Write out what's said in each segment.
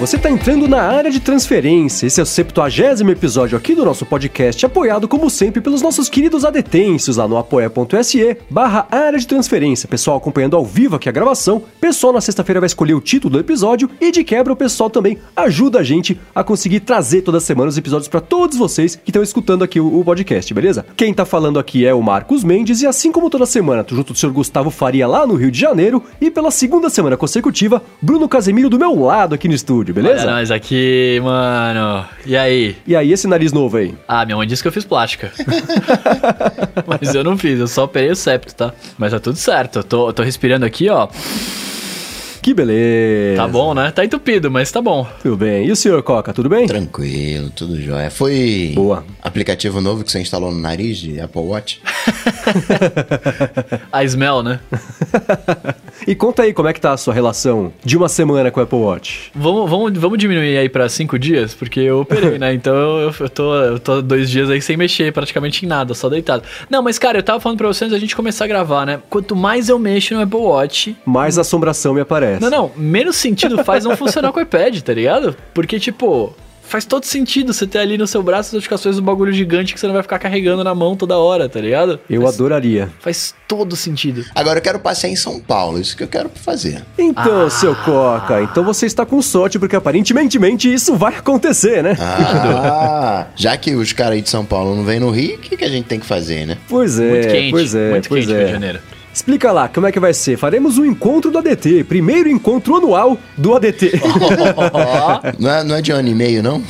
você está entrando na área de transferência. Esse é o 70 episódio aqui do nosso podcast, apoiado como sempre pelos nossos queridos adetêncios lá no apoia.se barra área de transferência. Pessoal acompanhando ao vivo aqui a gravação, pessoal na sexta-feira vai escolher o título do episódio e de quebra o pessoal também ajuda a gente a conseguir trazer toda semana os episódios para todos vocês que estão escutando aqui o, o, podcast, beleza? Quem tá falando aqui é o Marcos Mendes e assim como toda semana, tô junto do senhor Gustavo Faria lá no Rio de Janeiro e pela segunda semana consecutiva, Bruno Casemiro do meu lado aqui no estúdio, beleza? Olha nós aqui, mano. E aí? E aí, esse nariz novo aí? Ah, minha mãe disse que eu fiz plástica. Mas eu não fiz, eu só operei o septo, tá? Mas tá tudo certo. Eu tô, tô respirando aqui, ó. Que beleza. Tá bom, né? Tá entupido, mas tá bom. Tudo bem. E o senhor Coca, tudo bem? Tranquilo, tudo jóia. Foi Boa. aplicativo novo que você instalou no nariz de Apple Watch? a Smell, né? e conta aí como é que tá a sua relação de uma semana com o Apple Watch. Vamos, vamos, vamos diminuir aí pra cinco dias, porque eu operei, né? Então eu, eu, tô, eu tô dois dias aí sem mexer praticamente em nada, só deitado. Não, mas cara, eu tava falando pra vocês antes da gente começar a gravar, né? Quanto mais eu mexo no Apple Watch... Mais assombração me aparece. Não, não, menos sentido faz não funcionar com o iPad, tá ligado? Porque, tipo, faz todo sentido você ter ali no seu braço as notificações do bagulho gigante que você não vai ficar carregando na mão toda hora, tá ligado? Eu faz, adoraria. Faz todo sentido. Agora eu quero passear em São Paulo, isso que eu quero fazer. Então, ah. seu Coca, então você está com sorte, porque aparentemente isso vai acontecer, né? Ah, já que os caras aí de São Paulo não vêm no Rio, o que, que a gente tem que fazer, né? Pois é, muito quente, pois é, muito pois quente é. Rio de Janeiro. Explica lá, como é que vai ser? Faremos um encontro do ADT, primeiro encontro anual do ADT. não, é, não é de ano e meio, não?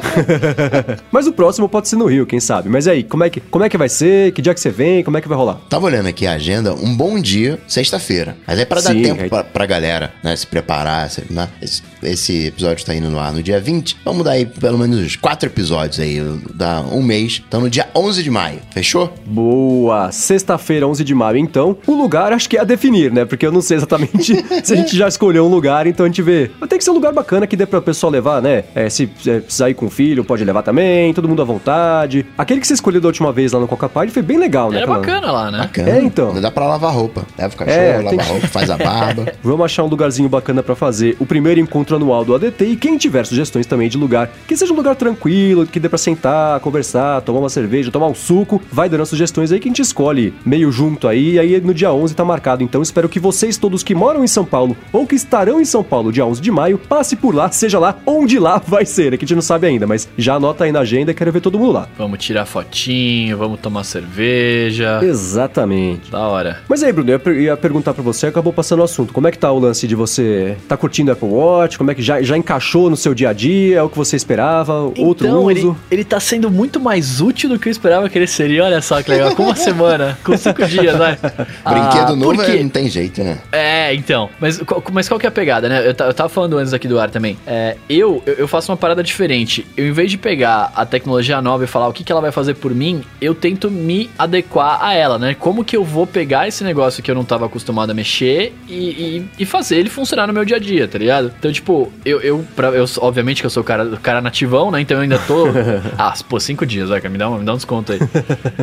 Mas o próximo pode ser no Rio, quem sabe. Mas aí, como é, que, como é que vai ser? Que dia que você vem? Como é que vai rolar? Tava olhando aqui a agenda, um bom dia, sexta-feira. Mas é para dar Sim, tempo aí- pra, pra galera, né, se preparar, se- né? Esse, esse episódio tá indo no ar no dia 20. Vamos dar aí pelo menos quatro episódios aí, dá um mês. Então no dia 11 de maio, fechou? Boa! Sexta-feira, 11 de maio, então. O lugar acho que é a definir, né? Porque eu não sei exatamente se a gente já escolheu um lugar, então a gente vê. Mas tem que ser um lugar bacana que dê pra pessoa levar, né? É, se é, precisar ir com o filho, pode levar também, todo mundo à vontade. Aquele que você escolheu da última vez lá no Coca Party foi bem legal, né? Era Aquela- bacana lá, né? Bacana. É, então. Dá pra lavar roupa. Leva o cachorro, É, lava tem roupa, faz a barba. Vamos achar um lugarzinho bacana pra fazer o primeiro encontro anual do ADT e quem tiver sugestões também de lugar, que seja um lugar tranquilo, que dê pra sentar, conversar, tomar uma cerveja, tomar um suco, vai dando as sugestões aí que a gente escolhe meio junto aí, e aí no dia 11 tá marcado. Então espero que vocês todos que moram em São Paulo ou que estarão em São Paulo dia 11 de maio, passe por lá, seja lá onde lá vai ser, é que a gente não sabe ainda, mas já anota aí na agenda, quero ver todo mundo lá. Vamos tirar fotinho, vamos tomar cerveja. Exatamente. Da hora. Mas aí, Bruno, eu ia per- ia perguntar pra você, acabou passando o assunto. Como é que tá o lance de você tá curtindo o Apple Watch? Como é que já, já encaixou no seu dia a dia? É o que você esperava? Outro então, uso? Ele, ele tá sendo muito mais útil do que eu esperava que ele seria. Olha só que legal. Com uma semana, com cinco dias, vai. Brinquedo Ah, novo por quê? é- não tem jeito, né? É, então. Mas, qual- mas qual que é a pegada, né? Eu, eu tava falando antes aqui do ar também. É, eu, eu faço uma parada diferente. Eu, em vez de pegar a tecnologia nova e falar o que, que ela vai fazer por mim, eu tento me adequar a ela, né? Como que eu vou pegar esse negócio que eu não tava acostumado a mexer e, e, e fazer ele funcionar no meu dia a dia, tá ligado? Então, tipo, eu, eu, pra, eu obviamente que eu sou o cara, o cara nativão, né? Então eu ainda tô. ah, pô, cinco dias, vai, me dá, um, me dá um desconto aí.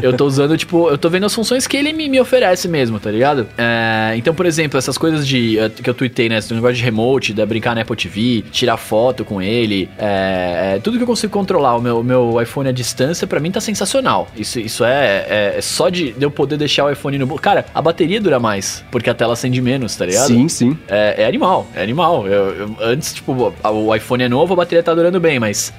eu tô usando, tipo, eu tô vendo as funções que ele me, me oferece mesmo, tá ligado? É, então, por exemplo, essas coisas de eh, que eu tuitei, né? Esse negócio de remote, de brincar na Apple TV, tirar foto com ele, é, é, tudo que eu consigo controlar o meu, meu iPhone à distância, pra mim tá sensacional. Isso, isso é, é, é só de, de eu poder deixar o iPhone no. Cara, a bateria dura mais, porque a tela acende menos, tá ligado? Sim, sim. É, é animal, é animal. Eu, eu- antes, tipo, o iPhone é novo, a bateria tá durando bem, mas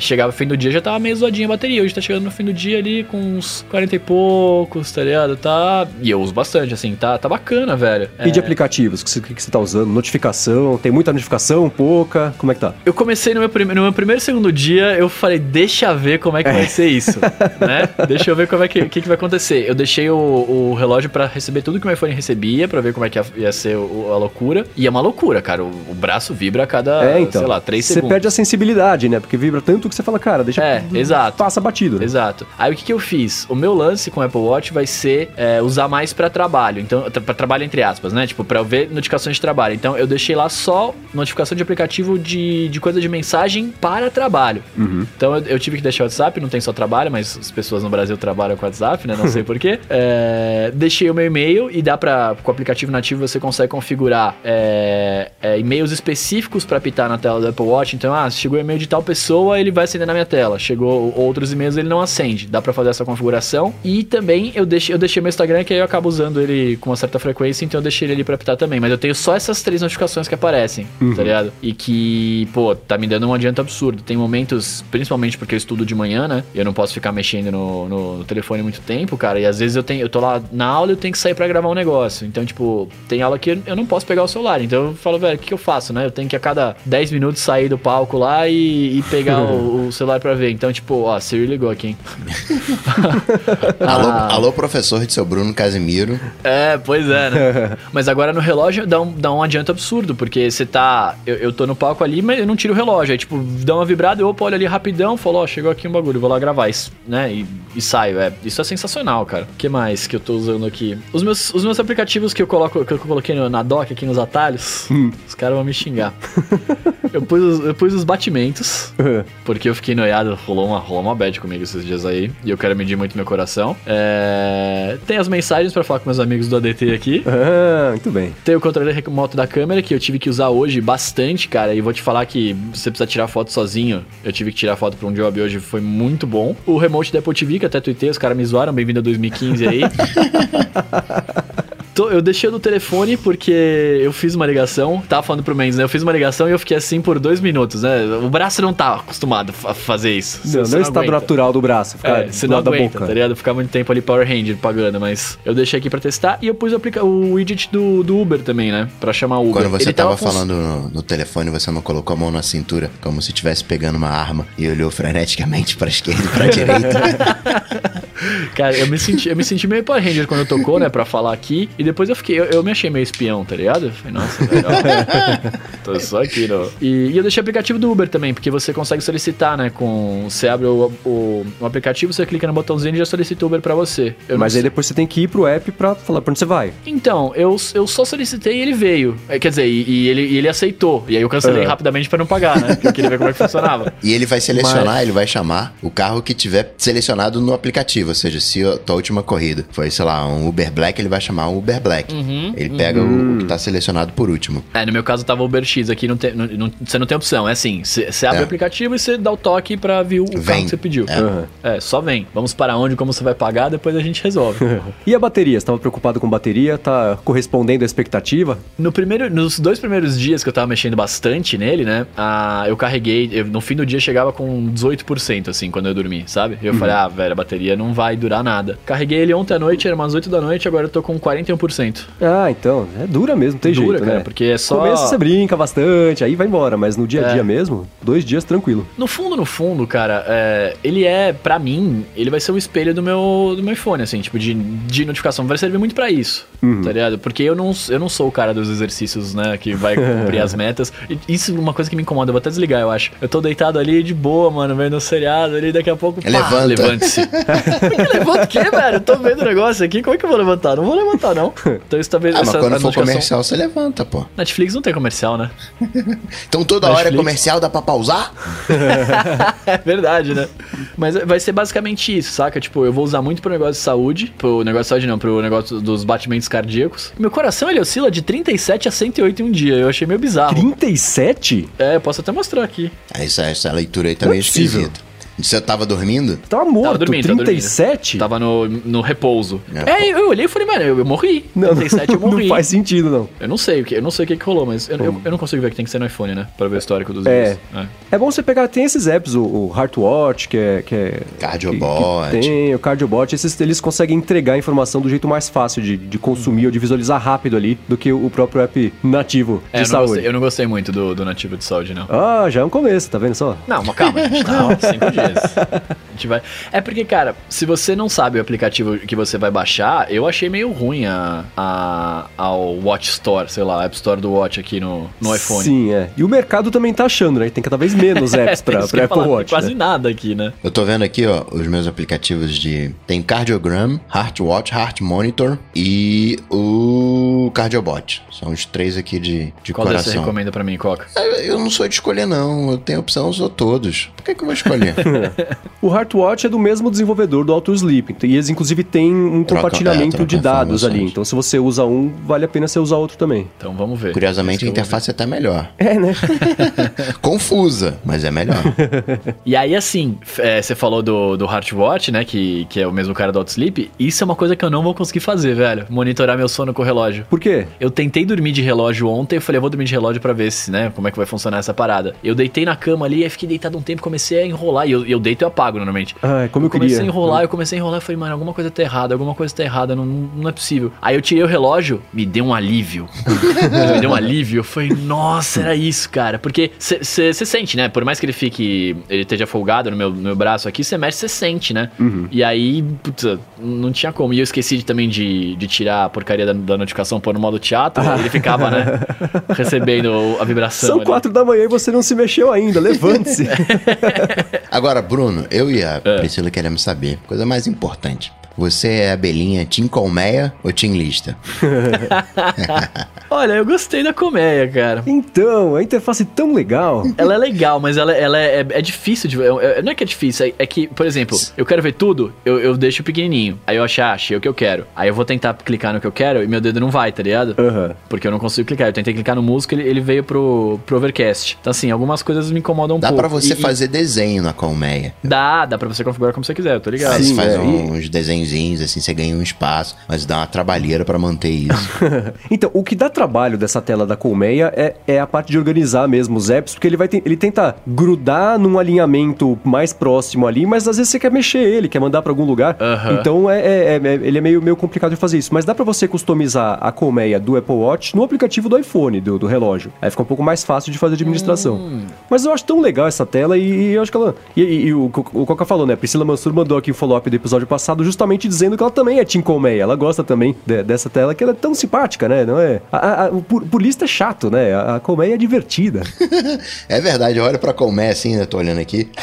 chegava fim do dia já tava meio zoadinha a bateria. Hoje tá chegando no fim do dia ali com uns 40 e poucos, tá ligado? Tá. E eu uso bastante, assim, tá, tá bacana, velho. E de É, aplicativos? O que você, que você tá usando? Notificação? Tem muita notificação? Pouca? Como é que tá? Eu comecei no meu, prime- no meu primeiro segundo dia, eu falei, deixa ver como é que vai ser isso, né? Deixa eu ver como é que, que, que vai acontecer. Eu deixei o, o relógio pra receber tudo que o meu iPhone recebia, pra ver como é que ia, ia ser o- a loucura. E é uma loucura, cara. O, o braço vibra a cada, é, então. sei lá, 3 Você segundos. perde a sensibilidade, né? Porque vibra tanto que você fala, cara, deixa. É, exato. Passa batido. Exato. Aí o que, que eu fiz? O meu lance com o Apple Watch vai ser é, usar mais pra trabalho. Então, pra trabalho entre aspas, né? Tipo, pra eu ver notificações de trabalho. Então, eu deixei lá só notificação de aplicativo de, de coisa de mensagem para trabalho. Então, eu, eu tive que deixar o WhatsApp, não tem só trabalho, mas as pessoas no Brasil trabalham com WhatsApp, né? Não sei porquê. É, deixei o meu e-mail e dá pra. Com o aplicativo nativo você consegue configurar é, é, e-mails específicos pra apitar na tela do Apple Watch. Então, ah, chegou o e-mail de tal pessoa, ele vai acender na minha tela. Chegou outros e-mails, ele não acende. Dá pra fazer essa configuração. E também eu deixei, eu deixei meu Instagram, que aí eu acabo usando ele com uma certa frequência, então eu deixei ele ali pra apitar também. Mas eu tenho só essas três notificações que aparecem, tá ligado? E que, pô, tá me dando um adianto absurdo. Tem momentos, principalmente porque eu estudo de manhã, né? E eu não posso ficar mexendo no, no, telefone muito tempo, cara. E às vezes eu tenho, eu tô lá na aula e eu tenho que sair pra gravar um negócio. Então, tipo, tem aula que eu não posso pegar o celular. Então eu falo, velho, o que, que eu faço, né? Eu tenho que a cada 10 minutos sair do palco lá e, e pegar o, o celular pra ver. Então, tipo, ó, Siri ligou aqui, hein? Alô, alô, professor de seu Bruno Casimiro. É, pois é, né? Mas agora no relógio dá um, dá um adianto absurdo, porque você tá. Eu, eu tô no palco ali, mas eu não tiro o relógio. Aí, tipo, dá uma vibrada, eu opa, olho ali rapidão, falo, ó, chegou aqui um bagulho, vou lá gravar, isso, né? E, e saio. É, isso é sensacional, cara. O que mais que eu tô usando aqui? Os meus, os meus aplicativos que eu, coloco, que eu coloquei no- na dock aqui nos atalhos, os caras vão me xingar. eu, pus, os- eu pus os batimentos, porque eu fiquei noiado, rolou uma, rolou uma bad comigo esses dias aí, e eu quero medir muito meu coração. É, tem as mensagens pra falar com meus amigos do ADT aqui. Ah, muito bem. Tem o controle remoto da câmera, que eu tive que usar hoje bastante, cara. E vou te falar que você precisa tirar foto sozinho. Eu tive que tirar foto pra um job hoje, foi muito bom. O remote da Apple TV, que até tuitei, os caras me zoaram, bem-vindo a 2015 aí. Tô- Eu deixei no telefone porque eu fiz uma ligação, tava falando pro Mendes, né? Eu fiz uma ligação e eu fiquei assim por dois minutos, né? O braço não tá acostumado a fazer isso. Não, Você não é estado aguenta. natural do braço, ficar É, do não da aguenta, boca. tá ligado? Ficar muito tempo ali Power Ranger pagando, mas eu deixei aqui pra testar e eu pus o, aplica o widget do, do Uber também, né? Pra chamar o Uber. Quando você Ele tava fun- falando no, no telefone, você não colocou a mão na cintura, como se estivesse pegando uma arma e olhou freneticamente pra esquerda e pra direita. Cara, eu me senti, eu me senti meio Power Ranger quando tocou, né, pra falar aqui. E depois eu fiquei, eu, eu me achei meio espião, tá ligado? Eu falei, nossa, legal. Tô só aqui, não. E, e eu deixei o aplicativo do Uber também, porque você consegue solicitar, né, com... Você abre o, o, o aplicativo, você clica no botãozinho e já solicita o Uber pra você. Eu Mas aí depois você tem que ir pro app pra falar pra onde você vai. Então, eu, eu só solicitei e ele veio. É, Quer dizer, e, e ele, e ele aceitou. E aí eu cancelei É. rapidamente pra não pagar, né? Porque eu queria ver como é que funcionava. E ele vai selecionar, Mas- ele vai chamar o carro que tiver selecionado no aplicativo. Ou seja, se a tua última corrida foi, sei lá, um Uber Black, ele vai chamar um Uber Black. Uhum, ele pega o, o que tá selecionado por último. É, no meu caso tava o Uber X aqui, não tem, não- não- você não tem opção. É assim, você abre É. o aplicativo e você dá o toque pra ver o carro Vem. que você pediu. É. Aham. É, só vem. Vamos para onde, como você vai pagar, depois a gente resolve. E a bateria? Você tava preocupado com bateria? Tá correspondendo à expectativa? No primeiro, nos dois primeiros dias que eu tava mexendo bastante nele, né? Ah, eu carreguei, eu- no fim do dia chegava com 18%, assim, quando eu dormi, sabe? E eu falei, ah, velho, a bateria não vai durar nada. Carreguei ele ontem à noite, era umas 8 da noite, agora eu tô com 41%. Ah, então. É dura mesmo, tem Dura, jeito, cara, né? porque é só- No começo você brinca bastante, aí vai embora, mas no dia a É. dia mesmo, dois dias tranquilo. No fundo, no fundo, cara, é, ele é, pra mim, ele vai ser o espelho do meu, do meu iPhone, assim, tipo, de, de notificação. Vai servir muito pra isso, Uhum. tá ligado? Porque eu não, eu não sou o cara dos exercícios, né, que vai cumprir as metas. E Isso é uma coisa que me incomoda, eu vou até desligar, eu acho. Eu tô deitado ali de boa, mano, vendo o seriado ali, daqui a pouco, Levanta. levante-se. Levanta o quê, velho? Eu tô vendo o negócio aqui, como é que eu vou levantar? Não vou levantar, não. Então isso talvez... Ah, mas quando for comercial, você levanta, pô. Netflix não tem comercial, né? Então toda hora é Netflix. comercial, dá pra pausar? É verdade, né? Mas vai ser basicamente isso, saca? Tipo, eu vou usar muito pro negócio de saúde. Pro negócio de saúde não, pro negócio dos batimentos cardíacos. Meu coração, ele oscila de 37 a 108 em um dia. Eu achei meio bizarro. 37? É, eu posso até mostrar aqui. Essa, essa leitura aí também é Não é esquisita. Você tava dormindo? Tava morto, dormindo, tava dormindo. 37? Tava no, no repouso. É, É, eu olhei e falei, mano, eu, eu morri. Não, 37 eu morri. não faz sentido, não. Eu não sei o que, eu não sei o que, que rolou, mas eu, eu, eu não consigo ver que tem que ser no iPhone, né? Pra ver o histórico dos É. dias. É. É bom você pegar, tem esses apps, o, o Heartwatch, que é... Que é Cardiobot. que- que tem, o Cardiobot, esses, eles conseguem entregar a informação do jeito mais fácil de, de consumir ou de visualizar rápido ali do que o próprio app nativo É, de eu, não saúde. gostei, eu não gostei muito do, do nativo de saúde, não. Ah, já é um começo, tá vendo só? Não, mas calma, gente. Não, cinco dias. Mas a gente vai. É porque, cara, se você não sabe o aplicativo que você vai baixar, eu achei meio ruim a, a, ao Watch Store, sei lá, a App Store do Watch aqui no, no iPhone. Sim, é. E o mercado também tá achando, né? Tem cada vez menos apps pra, É, pra ia Apple falar, tem Watch. Quase né? nada aqui, né? Eu tô vendo aqui, ó, os meus aplicativos de. Tem Cardiogram, Heart Watch, Heart Monitor e o Cardiobot. São os três aqui de, de Qual deles você coração. recomenda pra mim, Coca? Eu eu não sou de escolher, não. Eu tenho opção, eu sou todos. Por que, que eu vou escolher? O Heartwatch é do mesmo desenvolvedor do Auto Sleep. E eles, inclusive, têm um Troca- compartilhamento é, troca de dados ali. Então, se você usa um, vale a pena você usar outro também. Então vamos ver. Curiosamente, a interface é até melhor. É, né? Confusa, mas é melhor. E aí, assim, é, você falou do, do Heartwatch, né? Que, que é o mesmo cara do Outsleep. Isso é uma coisa que eu não vou conseguir fazer, velho. Monitorar meu sono com o relógio. Por quê? Eu tentei dormir de relógio ontem, eu falei, eu vou dormir de relógio pra ver se, né, como é que vai funcionar essa parada. Eu deitei na cama ali, aí fiquei deitado um tempo, comecei a enrolar, e eu, e eu deito e eu apago normalmente. Ah, como eu, comecei queria. a enrolar, eu comecei a enrolar, eu falei, mano, alguma coisa tá errada, alguma coisa tá errada, não, não é possível. Aí eu tirei o relógio, me deu um alívio. me deu um alívio, eu falei, nossa, era isso, cara. Porque você sente, né, por mais que ele fique, ele esteja folgado no meu, no meu braço aqui, você mexe, você sente, né? E aí, putz, não tinha como. E eu esqueci de- também de, de tirar a porcaria da, da notificação, pôr no modo teatro, e ele ficava, né, recebendo a vibração. São ali. quatro da manhã e você não se mexeu ainda. Levante-se. Agora, Bruno, eu e a Priscila queremos saber. Coisa mais importante. Você é abelhinha Tim Colmeia ou Tim Lista? Olha, eu gostei da colmeia, cara. então, a interface tão legal. Ela é legal, mas ela, ela é, é difícil de. é- é- não é que é difícil, é, é que, por exemplo, eu quero ver tudo, eu, eu deixo pequenininho. Aí eu achar, achei o que eu quero. Aí eu vou tentar clicar no que eu quero e meu dedo não vai, tá ligado? Aham. Porque eu não consigo clicar. Eu tentei clicar no músico, ele, ele veio pro, pro overcast. Então, assim, algumas coisas me incomodam um Dá pouco. pra você E- e fazer desenho na colmeia. Dá, dá pra você configurar como você quiser, eu tô ligado. Sim, você faz é, e- uns assim, você ganha um espaço, mas dá uma trabalheira pra manter isso. então, o que dá trabalho dessa tela da Colmeia é, é a parte de organizar mesmo os apps, porque ele vai ten- ele tenta grudar num alinhamento mais próximo ali, mas às vezes você quer mexer ele, quer mandar pra algum lugar. Aham. Então é, é- é- ele é meio, meio complicado de fazer isso. Mas dá pra você customizar a Colmeia do Apple Watch no aplicativo do iPhone, do, do relógio. Aí fica um pouco mais fácil de fazer administração. Hum. Mas eu acho tão legal essa tela e, e eu acho que ela. E, e- e o, o Coca falou, né? Priscila Mansur mandou aqui o follow-up do episódio passado, justamente dizendo que ela também é Team Colmeia. Ela gosta também de- dessa tela, que ela é tão simpática, né? Não é? A, a, o pu- purista é chato, né? A, a Colmeia é divertida. É verdade, eu olho pra colmeia assim, eu tô olhando aqui.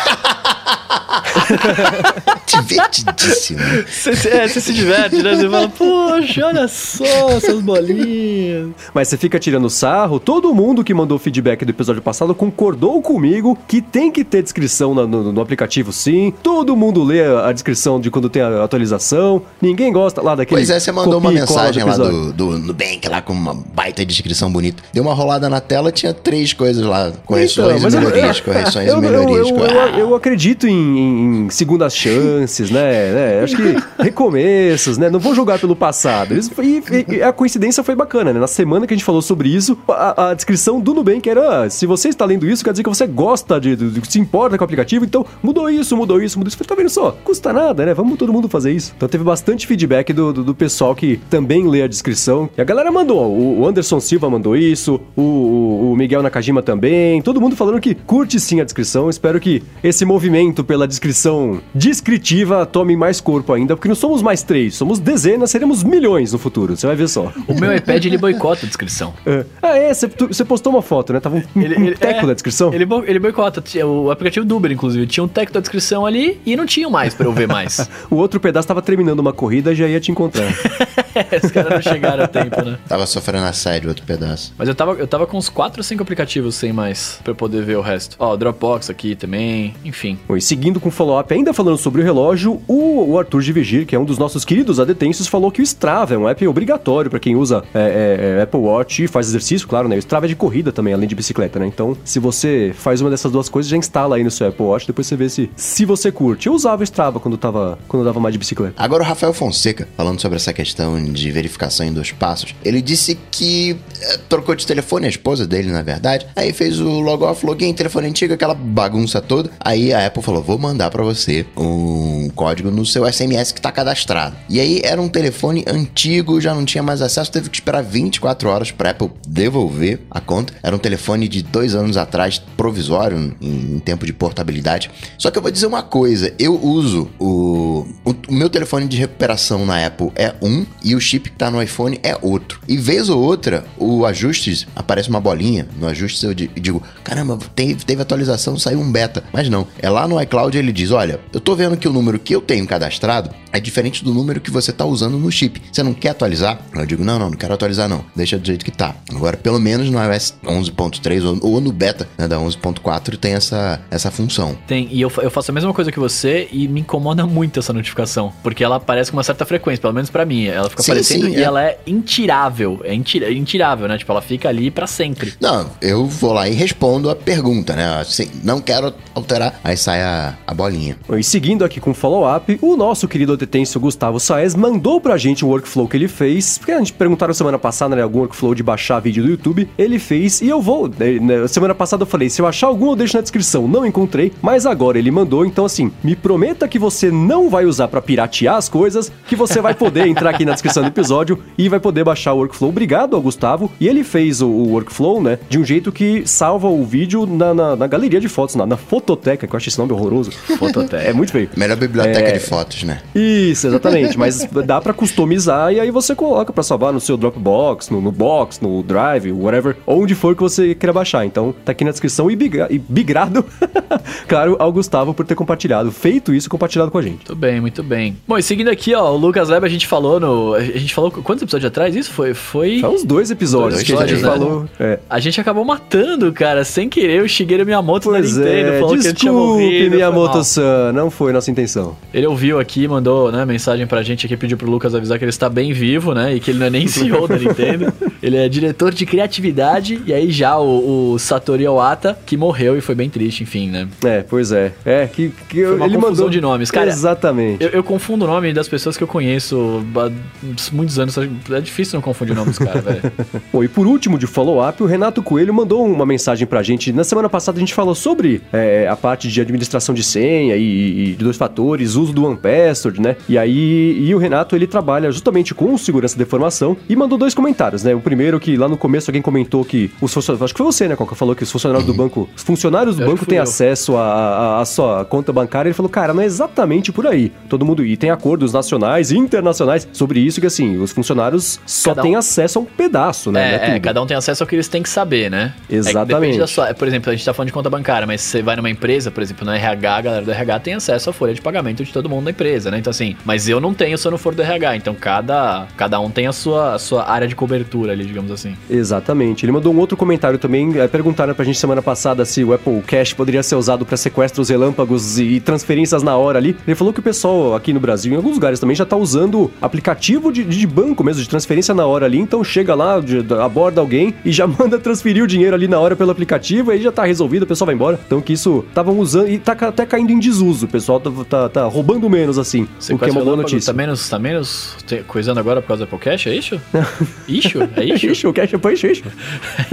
Divertidíssimo. Você, você- é, você se diverte, né? Você fala, poxa, olha só essas bolinhas. Mas você fica tirando sarro. Todo mundo que mandou feedback do episódio passado concordou comigo que tem que ter descrição na- no, no aplicativo, sim. Todo mundo lê a, a descrição de quando tem a atualização. Ninguém gosta lá daquele. Pois é, você mandou uma mensagem lá episódio. do, do Nubank, lá com uma baita descrição bonita. Deu uma rolada na tela, tinha três coisas lá. Correções Então, e melhorias, eu- correções eu, e melhorias. Eu, eu, eu- eu acredito em, em- em segundas chances, né? né? Acho que recomeços, né? Não vou jogar pelo passado. Foi- e, e a coincidência foi bacana, né? Na semana que a gente falou sobre isso, a, a descrição do Nubank era: ah, se você está lendo isso, quer dizer que você gosta de, de- de- se importa com o aplicativo, então mudou isso, mudou isso, mudou isso. Falei, tá vendo só? Custa nada, né? Vamos todo mundo fazer isso. Então teve bastante feedback do, do, do pessoal que também lê a descrição. E a galera mandou. O o Anderson Silva mandou isso, o, o- o Miguel Nakajima também. Todo mundo falando que curte sim a descrição. Espero que esse movimento pela descrição descritiva tome mais corpo ainda, porque não somos mais três, somos dezenas, seremos milhões no futuro. Você vai ver só. O meu iPad, ele boicota a descrição. É. Ah, é? Você postou uma foto, né? Tava um, um Ele, ele- teco é, da descrição. Ele, bo- ele boicota. O aplicativo do Uber, inclusive, tinha um teco da descrição ali e não tinha mais pra eu ver mais. O outro pedaço tava terminando uma corrida e já ia te encontrar. Os caras não chegaram a tempo, né? Tava sofrendo assédio outro pedaço. Mas eu tava, eu tava com uns 4 ou 5 aplicativos sem mais pra eu poder ver o resto. Ó, o Dropbox aqui também, enfim. Bom, e seguindo com o follow-up, ainda falando sobre o relógio, o, o Arthur de Vigir, que é um dos nossos queridos adetensos, falou que o Strava é um app obrigatório para quem usa é, é, é, Apple Watch e faz exercício, claro, né? O Strava é de corrida também, além de bicicleta, né? Então, se você faz uma dessas duas coisas, já instala aí no seu Apple Watch, depois você vê se, se você curte. Eu usava o Strava quando, tava, quando eu dava mais de bicicleta. Agora o Rafael Fonseca, falando sobre essa questão de verificação em dois passos, ele disse que eh, trocou de telefone, a esposa dele, na verdade, aí fez o log off, login, telefone antigo, aquela bagunça toda. Aí a Apple falou: vou mandar mandar para você um código no seu SMS que tá cadastrado. E aí era um telefone antigo, já não tinha mais acesso, teve que esperar 24 horas pra Apple devolver a conta. Era um telefone de dois anos atrás, provisório, em, em tempo de portabilidade. Só que eu vou dizer uma coisa: eu uso o, o, o meu telefone de recuperação na Apple é um e o chip que tá no iPhone é outro. E vez ou outra, o ajustes aparece uma bolinha. No ajustes eu digo, caramba, teve, teve atualização, saiu um beta. Mas não, é lá no iCloud ele diz: olha, eu tô vendo que o número que eu tenho cadastrado é diferente do número que você tá usando no chip. Você não quer atualizar? Eu digo, não, não, não quero atualizar não. Deixa do jeito que tá. Agora, pelo menos no iOS 11.3 ou, ou, no beta né, da 11.4 tem essa, essa função. Tem, e eu, eu faço a mesma coisa que você e me incomoda muito essa notificação. Porque ela aparece com uma certa frequência, pelo menos para mim. Ela fica sim, aparecendo sim, e é. ela é intirável. É intirável, né? Tipo, ela fica ali para sempre. Não, eu vou lá e respondo a pergunta, né? Assim, não quero alterar. Aí sai a, a bolinha. E seguindo aqui com o follow-up, o nosso querido detenso Gustavo Saez mandou pra gente um workflow que ele fez. Porque a gente perguntaram semana passada, né? Algum workflow de baixar vídeo do YouTube. Ele fez e eu vou. Né, né, semana passada eu falei: se eu achar algum, eu deixo na descrição. Não encontrei, mas agora ele mandou. Então, assim, me prometa que você não vai usar para piratear as coisas, que você vai poder entrar aqui na descrição do episódio e vai poder baixar o workflow. Obrigado ao Gustavo. E ele fez o, o workflow, né? De um jeito que salva o vídeo na, na, na galeria de fotos, na, na, fototeca, que eu acho esse nome horroroso. Fototeca. É muito feio. Melhor biblioteca é... de fotos, né? Isso, exatamente. Mas dá para customizar e aí você coloca para salvar no seu Dropbox, no, no Box, no Drive, whatever, onde for que você queira baixar. Então tá aqui na descrição e, bigra... e bigrado, claro, ao Gustavo por ter compartilhado, feito isso compartilhado com a gente. Muito bem, muito bem. Bom, e seguindo aqui, ó, o Lucas Leb, a gente falou no. A gente falou. Quantos episódios atrás isso? Foi. Foi, foi uns dois episódios dois que episódios, a gente né? falou. É. A gente acabou matando, cara, sem querer o Shigeru Miyamoto pois na Nintendo. É, falou desculpe, que ele tinha morrido. Miyamoto-san, não foi nossa intenção. Ele ouviu aqui, mandou né, mensagem pra gente aqui, pediu pro Lucas avisar que ele está bem vivo, né? E que ele não é nem CEO da Nintendo. Ele é diretor de criatividade. E aí já o, o Satoru Iwata, que morreu e foi bem triste, enfim, né? É, pois é. É, que, que foi uma ele mandou de nomes. Cara, Exatamente. Eu, eu, confundo o nome das pessoas que eu conheço há muitos anos. É difícil não confundir nomes, cara, velho. Bom, e por último, de follow-up, o Renato Coelho mandou uma mensagem pra gente. Na semana passada a gente falou sobre é, a parte de administração de senha e, e de dois fatores, uso do One Password, né? E aí, e o Renato, ele trabalha justamente com segurança de informação e mandou dois comentários, né? O primeiro que lá no começo alguém comentou que os funcionários, acho que foi você, né, Coca, falou que os funcionários uhum. do banco, os funcionários do eu banco têm eu. acesso à sua conta bancária. Ele falou, cara, não é exatamente por aí. Todo mundo e tem acordos nacionais e internacionais sobre isso que assim, os funcionários só um... têm acesso a um pedaço, né? É, é, é, cada um tem acesso ao que eles têm que saber, né? Exatamente. É depende da sua, por exemplo, a gente tá falando de conta bancária, mas você vai numa empresa, por exemplo, no RH, a galera do RH tem acesso à folha de pagamento de todo mundo da empresa, né? Então assim, mas eu não tenho se eu não for do RH, então cada, cada um tem a sua, a sua área de cobertura digamos assim. Exatamente. Ele mandou um outro comentário também, é, perguntaram pra gente semana passada se o Apple Cash poderia ser usado para sequestros relâmpagos e transferências na hora ali. Ele falou que o pessoal aqui no Brasil, em alguns lugares também, já tá usando aplicativo de, de banco mesmo, de transferência na hora ali, então chega lá, de, aborda alguém e já manda transferir o dinheiro ali na hora pelo aplicativo, aí já tá resolvido, o pessoal vai embora. Então que isso estavam usando e tá até caindo em desuso, o pessoal tá, tá, tá roubando menos assim, o que é uma boa notícia. Tá menos, tá menos coisando agora por causa do Apple Cash, é isso? Ixo? É Ixo, o Cash é.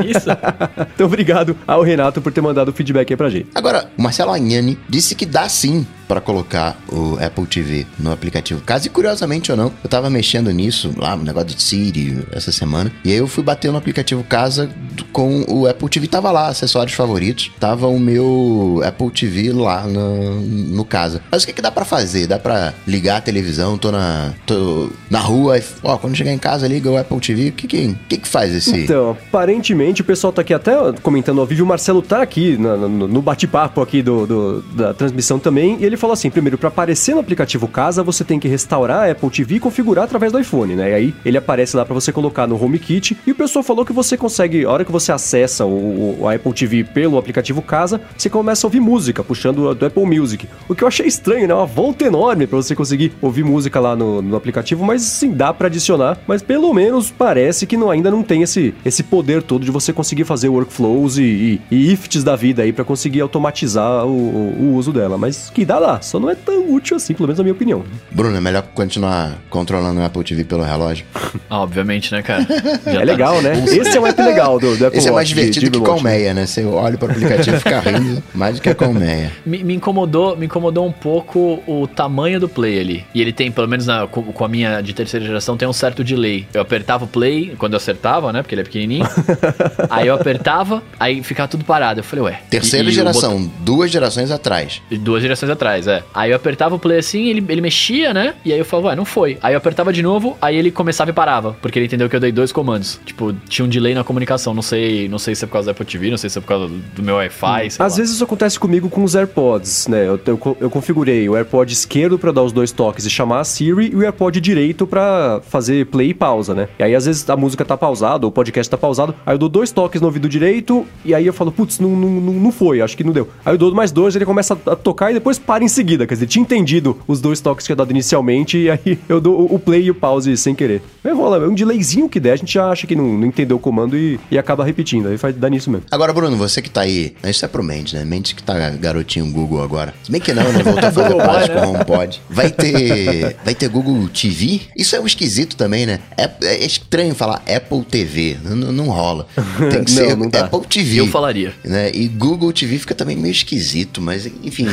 É isso. então obrigado ao Renato por ter mandado o feedback aí pra gente. Agora, o Marcelo Agnani disse que dá sim para colocar o Apple TV no aplicativo Casa. E curiosamente ou não, eu tava mexendo nisso lá, no negócio de Siri essa semana. E aí eu fui bater no aplicativo Casa com o Apple TV. Tava lá, acessórios favoritos. Tava o meu Apple TV lá no, no Casa. Mas o que, que dá para fazer? Dá para ligar a televisão, tô na, tô na rua, e, ó, quando chegar em casa liga o Apple TV. O que que, que, que faz esse? Então, aparentemente o pessoal tá aqui até comentando ao vivo. O Marcelo tá aqui no, no, no bate-papo aqui do, do, da transmissão também. E ele falou assim: primeiro, para aparecer no aplicativo Casa, você tem que restaurar a Apple TV e configurar através do iPhone, né? E aí ele aparece lá para você colocar no HomeKit. E o pessoal falou que você consegue, a hora que você acessa o, o, Apple TV pelo aplicativo Casa, você começa a ouvir música, puxando do Apple Music. O que eu achei estranho, né? Uma volta enorme para você conseguir ouvir música lá no, no aplicativo, mas sim, dá para adicionar. Mas pelo menos parece que no ainda não tem esse, esse poder todo de você conseguir fazer workflows e, e, e ifs da vida aí para conseguir automatizar o, o, uso dela. Mas que dá lá, só não é tão útil assim, pelo menos na minha opinião. Bruno, é melhor continuar controlando o Apple TV pelo relógio? Ah, obviamente, né, cara? Já é tá legal, né? Esse é um app legal do, do Apple Esse é mais divertido de, que colmeia, né? Você olha pro aplicativo e fica rindo mais do que a colmeia. Me, me, incomodou, me incomodou um pouco o tamanho do play ali. E ele tem, pelo menos na, com, com, a minha de terceira geração, tem um certo delay. Eu apertava o play, quando eu acertava, né? Porque ele é pequenininho. aí eu apertava, aí ficava tudo parado. Eu falei, ué. Terceira e, geração, bot... duas gerações atrás. Duas gerações atrás, é. Aí eu apertava o play assim, ele, ele mexia, né? E aí eu falava, ué, não foi. Aí eu apertava de novo, aí ele começava e parava. Porque ele entendeu que eu dei dois comandos. Tipo, tinha um delay na comunicação. Não sei, não sei se é por causa da Apple TV, não sei se é por causa do meu Wi-Fi. Hum. Às lá. vezes isso acontece comigo com os AirPods, né? Eu, eu, eu configurei o AirPod esquerdo para dar os dois toques e chamar a Siri e o AirPod direito para fazer play e pausa, né? E aí às vezes a música tá pausada, ou o podcast tá pausado, aí eu dou dois toques no ouvido direito e aí eu falo, putz, não, não, não foi, acho que não deu. Aí eu dou mais dois, ele começa a tocar e depois para em seguida, quer dizer, tinha entendido os dois toques que eu dado inicialmente e aí eu dou o play e o pause sem querer. Aí rola, é um delayzinho que der, a gente já acha que não, não entendeu o comando e, e acaba repetindo, aí faz dar nisso mesmo. Agora, Bruno, você que tá aí, isso é pro Mendes, né? Mendes que tá garotinho Google agora. Se bem que não, né? Voltou a fazer parte com o HomePod. Vai ter, vai ter Google TV? Isso é um esquisito também, né? É, é estranho falar Apple TV, não, não rola. Tem que ser não, não Apple TV. Eu falaria. Né? E Google TV fica também meio esquisito, mas enfim.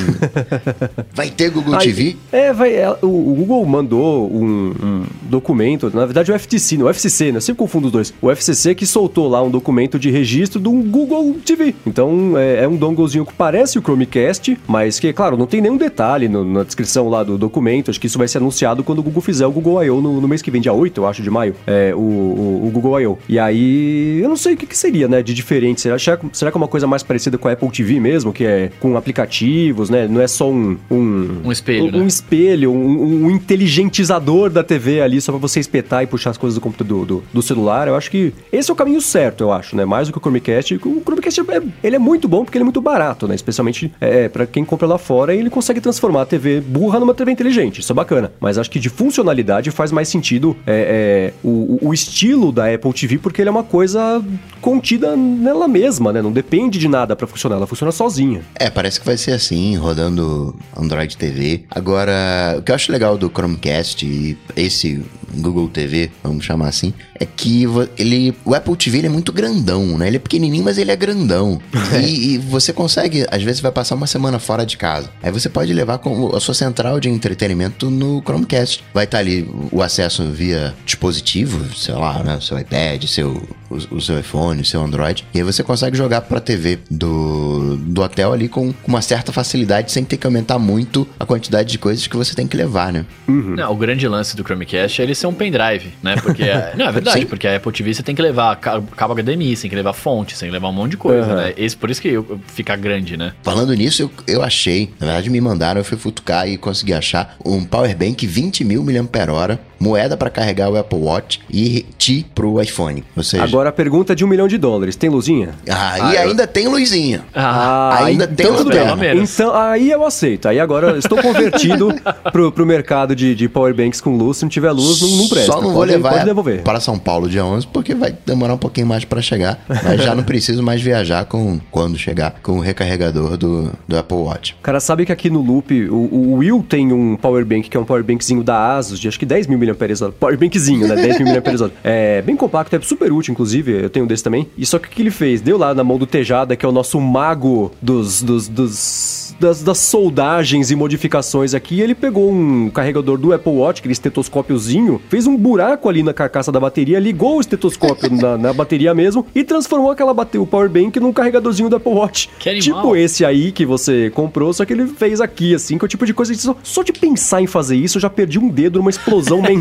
vai ter Google aí, TV? É, vai. É, o, o, Google mandou um, um, documento, na verdade o FTC, não, o FCC, né? Eu sempre confundo os dois. O FCC que soltou lá um documento de registro de um Google TV. Então é, é um donglezinho que parece o Chromecast, mas que, claro, não tem nenhum detalhe no, na descrição lá do documento. Acho que isso vai ser anunciado quando o Google fizer o Google I.O. No, no, mês que vem, dia 8, eu acho, de maio, é, o, o, o Google I.O. E aí, eu não sei o que, que seria, né, de diferente. Será, será que é uma coisa mais parecida com a Apple TV mesmo, que é com aplicativos, né? Não é só um... Um, um espelho, Um, né? um espelho, um, um, inteligentizador da TV ali, só pra você espetar e puxar as coisas do computador, do, do celular. Eu acho que esse é o caminho certo, eu acho, né? Mais do que o Chromecast. O Chromecast, é, ele é muito bom porque ele é muito barato, né? Especialmente é, para quem compra lá fora, ele consegue transformar a TV burra numa TV inteligente. Isso é bacana. Mas acho que de funcionalidade faz mais sentido é, é, o, o, estilo da Apple TV, porque ele é uma coisa contida nela mesma, né? Não depende de nada para funcionar, ela funciona sozinha. É, parece que vai ser assim, rodando Android TV. Agora, o que eu acho legal do Chromecast e esse Google TV, vamos chamar assim, é que ele, o Apple TV ele é muito grandão, né? Ele é pequenininho, mas ele é grandão. e, e, você consegue, às vezes vai passar uma semana fora de casa. Aí você pode levar com a sua central de entretenimento no Chromecast. Vai estar ali o acesso via dispositivo, sei lá, né? Seu iPad, seu, o, o seu iPhone, seu Android. E aí você consegue jogar pra TV do, do hotel ali com, com uma certa facilidade, sem ter que aumentar muito a quantidade de coisas que você tem que levar, né? Uhum. Não, o grande lance do Chromecast é ele ser um pendrive, né? Porque, é, não, é verdade, Sim. porque a Apple TV você tem que levar cabo HDMI, você tem que levar fonte, você tem que levar um monte de coisa, uhum. né? Esse, por isso que eu, fica grande, né? Falando nisso, eu, eu achei, na verdade me mandaram, eu fui futucar e consegui achar um power bank 20 mil mAh moeda para carregar o Apple Watch e Ti pro iPhone. Ou seja... Agora a pergunta de um milhão de dólares. Tem luzinha? Ah, ah e eu... ainda tem luzinha. Ah, ainda então tem tudo bem. Então, aí eu aceito. Aí agora estou convertido pro, pro mercado de, de power banks com luz. Se não tiver luz, não, não presta. Só não vou levar devolver. para São Paulo dia 11 porque vai demorar um pouquinho mais para chegar. Mas já não preciso mais viajar com quando chegar com o recarregador do, do Apple Watch. Cara, sabe que aqui no Loop o, o Will tem um power bank que é um power bankzinho da Asus de acho que 10 mil mAh. Powerbankzinho, né? 10 mil mAh. É bem compacto, é super útil, inclusive. Eu tenho um desse também. E só que o que ele fez? Deu lá na mão do Tejada, que é o nosso mago dos, dos, dos das, das, soldagens e modificações aqui, ele pegou um carregador do Apple Watch, aquele estetoscópiozinho, fez um buraco ali na carcaça da bateria, ligou o estetoscópio na, na, bateria mesmo e transformou aquela bateria, o power bank num carregadorzinho do Apple Watch. Tipo esse aí que você comprou, só que ele fez aqui, assim, que é o tipo de coisa que só, só de pensar em fazer isso, eu já perdi um dedo numa explosão mental.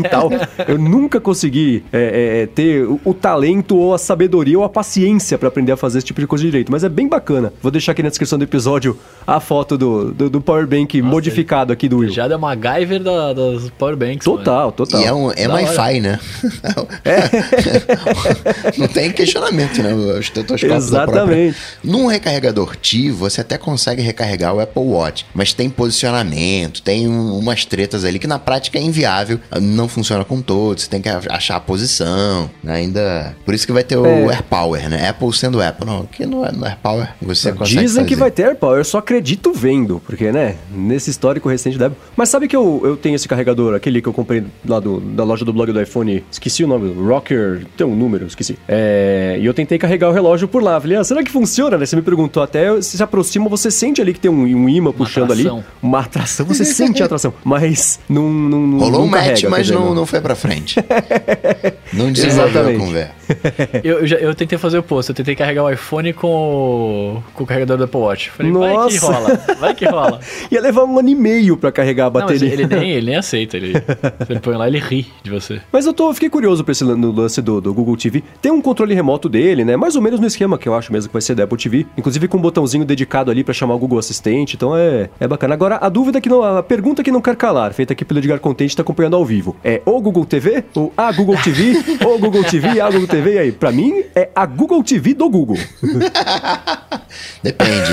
Eu nunca consegui é, é, é, ter o, o, talento ou a sabedoria ou a paciência para aprender a fazer esse tipo de coisa direito, mas é bem bacana. Vou deixar aqui na descrição do episódio a foto do, do, do Power Bank Nossa, modificado aqui do Will. Já é uma MacGyver da, das Power Banks. Total, mano. total. E é, um, é Wi-Fi, né? É. Não tem questionamento, né? Os Exatamente. Num recarregador TI, você até consegue recarregar o Apple Watch, mas tem posicionamento, tem um, umas tretas ali que na prática é inviável, não funciona com todos, você tem que achar a posição, né? ainda... Por isso que vai ter o É. AirPower, né? Apple sendo Apple. Não, aqui não é no AirPower, você consegue Dizem que fazer. vai ter AirPower, eu só acredito vendo, porque, né, nesse histórico recente da Apple. Mas sabe que eu, eu tenho esse carregador, aquele que eu comprei lá do, da loja do blog do iPhone, esqueci o nome, Rocker, tem um número, esqueci. É, e eu tentei carregar o relógio por lá. Falei, ah, será que funciona? Você me perguntou até, se se aproxima, você sente ali que tem um, um imã puxando atração. ali. Uma atração, você sente a atração, mas não. não, não Rolou não um match, carrega, mas não, não foi pra frente. não desenvolveu a Exatamente. conversa. Eu, eu, já- eu tentei fazer o oposto, eu tentei carregar o iPhone com o, com o carregador do Apple Watch. Falei, vai que Nossa. rola, vai que rola. Ia levar um ano e meio pra carregar a Não, bateria. ele nem, ele nem aceita. Ele, você põe lá, ele ri de você. Mas eu tô, eu fiquei curioso pra esse lance do, do Google TV. Tem um controle remoto dele, né? Mais ou menos no esquema que eu acho mesmo que vai ser da Apple TV. Inclusive com um botãozinho dedicado ali pra chamar o Google Assistente. Então é, é bacana. Agora, a dúvida que não. A pergunta que não quer calar, feita aqui pelo Edgar Contente, tá acompanhando ao vivo. É o Google TV? Ou a Google TV? ou Google TV, a Google TV? E aí, pra mim, é a Google TV do Google. Depende.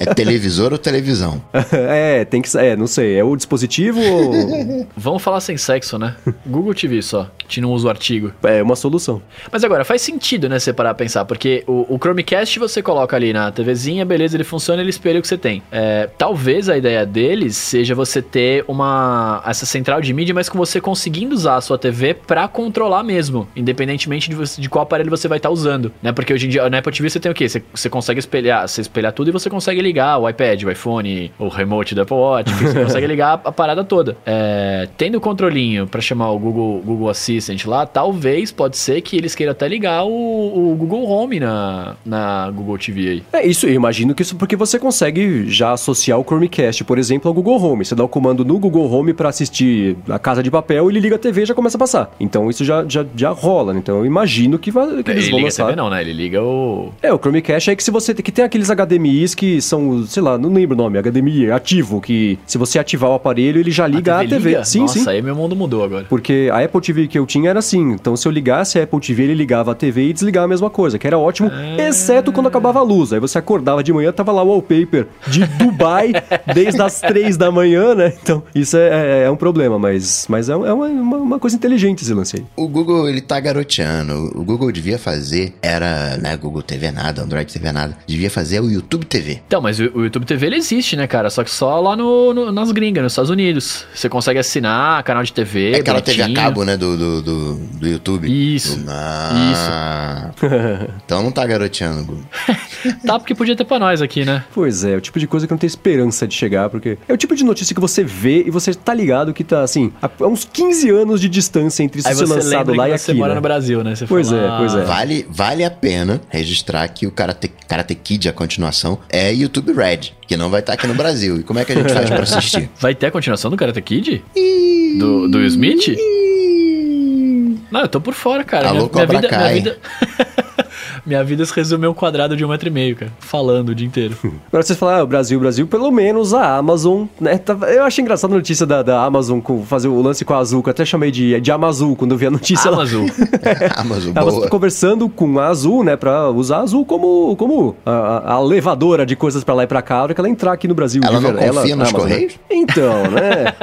É, é televisor ou televisão? é, tem que ser. É, não sei. É o dispositivo ou. Vamos falar sem sexo, né? Google TV só, que a gente não usa o artigo. É uma solução. Mas agora, faz sentido, né, você parar a pensar, porque o, o Chromecast você coloca ali na TVzinha, beleza, ele funciona, ele espelha o que você tem. É, talvez a ideia deles seja você ter uma essa central de mídia, mas com você conseguindo usar a sua TV pra controlar mesmo, independentemente de, você- de qual aparelho você vai estar usando, né? Porque hoje em dia na Apple TV você tem o quê? Você, você consegue espelhar, você espelhar tudo e você consegue ligar o iPad, o iPhone, o remote do Apple Watch, você consegue ligar a parada toda. É, tendo o controlinho pra chamar o Google, Google Assistant lá, talvez pode ser que eles queiram até ligar o, o Google Home na, na Google TV aí. É isso, eu imagino que isso porque você consegue já associar o Chromecast, por exemplo, ao Google Home. Você dá o comando no Google Home pra assistir a Casa de Papel, ele liga a TV e já começa a passar. Então isso já, já, já rola, né? Então eu imagino que, vai, que eles ele vão liga a lançar. TV não, né? Ele liga o... É, o Chromecast é que se você que tem aqueles HDMIs que são, sei lá, não lembro o nome, HDMI ativo, que se você ativar o aparelho, ele já liga a TV. liga? Sim, Nossa, sim. aí meu mundo mudou agora. Porque a Apple TV que eu tinha era assim. Então, se eu ligasse a Apple TV, ele ligava a TV e desligava a mesma coisa, que era ótimo, exceto quando acabava a luz. Aí você acordava de manhã, tava lá o wallpaper de Dubai desde as três da manhã, né? Então, isso é, é- é um problema, mas, mas é, é uma, uma- uma coisa inteligente esse lance aí. O Google, ele tá garoteando. O Google devia fazer, era, né, Google TV nada, Android TV nada, devia fazer o YouTube TV. Então, mas o, o YouTube TV ele existe, né, cara? Só que só lá no, no- nas gringas, nos Estados Unidos. Você consegue assinar canal de TV. É aquela TV a cabo, né, do, do, do, do YouTube. Isso. Ah, Então não tá garoteando, Google. Tá, porque podia ter pra nós aqui, né? Pois é, o tipo de coisa que não tem esperança de chegar, porque é o tipo de notícia que você vê e você tá ligado que tá, assim, a, a uns 15 anos de distância entre isso Aí ser você lançado lá e você aqui, mora né? no Brasil, né? Você Pois fala, é, pois é. Vale, vale a pena registrar que o Karate, Karate Kid, a continuação, é YouTube Red, que não vai estar aqui no Brasil. E como é que a gente faz pra assistir? Vai ter a continuação do Karate Kid? Do, do Smith? Não, eu tô por fora, cara. Alô, minha, minha vida, minha vida. minha vida se resume a um quadrado de um metro e meio, cara. Falando o dia inteiro. Agora vocês falam, ah, o Brasil, Brasil, pelo menos a Amazon, né? tava- Eu achei engraçada a notícia da, da Amazon com fazer o lance com a Azul, que eu até chamei de, de Amazul quando eu vi a notícia lá. Amazon. Amazon, Tava boa. conversando com a Azul, né, pra usar a Azul como, como a, a levadora de coisas pra lá e pra cá, a hora que ela entrar aqui no Brasil. Ela não ver- confia nos Amazon, né? Correios? Então, né?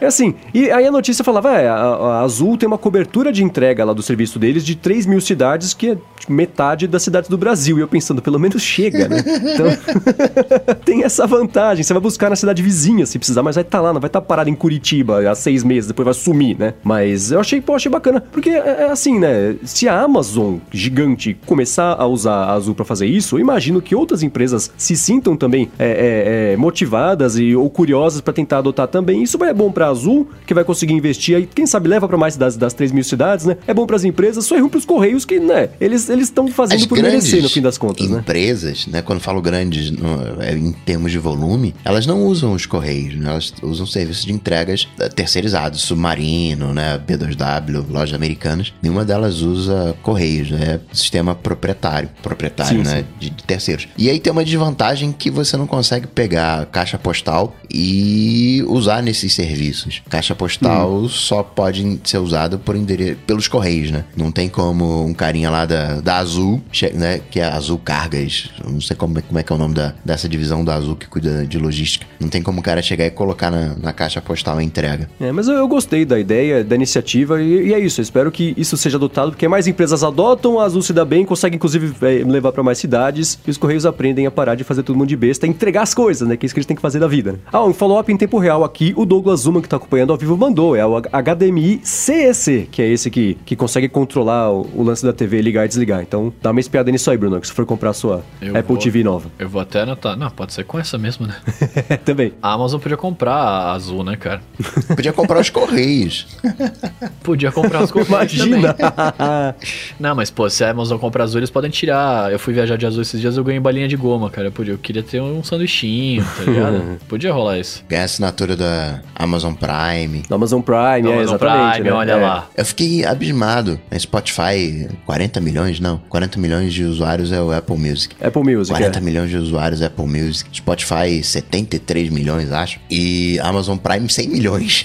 é assim, e aí a notícia falava, é, a, a Azul tem uma cobertura de entrega lá do serviço deles de 3 mil cidades, que é tipo, metade das cidades do Brasil. E eu pensando, pelo menos chega, né? Então, tem essa vantagem. Você vai buscar na cidade vizinha se precisar, mas vai estar lá, não vai estar parado em Curitiba há seis meses, depois vai sumir, né? Mas eu achei, pô, achei bacana. Porque é, é assim, né? Se a Amazon gigante começar a usar a Azul pra fazer isso, eu imagino que outras empresas se sintam também é, é, é, motivadas e, ou curiosas pra tentar adotar também. Isso é bom pra Azul, que vai conseguir investir aí, quem sabe leva pra mais das, das 3 mil cidades, né? É bom pras empresas, só é ruim pros Correios, que, né? Eles estão fazendo As por merecer no fim das contas, né? empresas, né? Quando falo grandes no- é, em termos de volume, elas não usam os correios, né? Elas usam serviços de entregas eh, terceirizados, Submarino, né? B2W, lojas americanas. Nenhuma delas usa correios, né? É sistema proprietário, proprietário, Sim, né? De, de terceiros. E aí tem uma desvantagem que você não consegue pegar caixa postal e usar nesses serviços. Caixa postal Hum. só pode ser usado por endere... pelos correios, né? Não tem como um carinha lá da, da Azul che- né, que é Azul Cargas, não sei como, é- como é que é o nome da, dessa divisão da Azul que cuida de logística. Não tem como o cara chegar e colocar na, na caixa postal a entrega. É, mas eu, eu gostei da ideia, da iniciativa, e, e é isso. Eu espero que isso seja adotado, porque mais empresas adotam, a Azul se dá bem, consegue inclusive é, levar pra mais cidades, e os Correios aprendem a parar de fazer todo mundo de besta e entregar as coisas, né? Que é isso que eles têm que fazer da vida. Né? Ah, um follow-up em tempo real aqui, o Douglas Zuma, que tá acompanhando ao vivo, mandou. É o HDMI CEC, que é esse que, que consegue controlar o, o lance da TV, ligar e desligar. Então, dá uma espiada nisso aí, Bruno, que se for comprar a sua Eu Apple vou- TV nova. Eu vou até anotar. Não, pode ser com essa mesmo, né? Também. A Amazon podia comprar a Azul, né, cara? Podia comprar os Correios. Podia comprar os Correios Imagina! também. Não, mas pô, se a Amazon compra Azul, eles podem tirar. Eu fui viajar de Azul esses dias, eu ganhei balinha de goma, cara. Eu, podia, eu queria ter um sanduichinho, tá ligado? podia rolar isso. Ganhar a assinatura da Amazon Prime. No Amazon Prime, é, Amazon exatamente. Prime, né? olha É. lá. Eu fiquei abismado. Na Spotify, 40 milhões? Não. 40 milhões de usuários é o Apple Music. Apple Music, 40 é. milhões de usuários Apple Music. Spotify, 73 milhões, acho. E Amazon Prime, 100 milhões.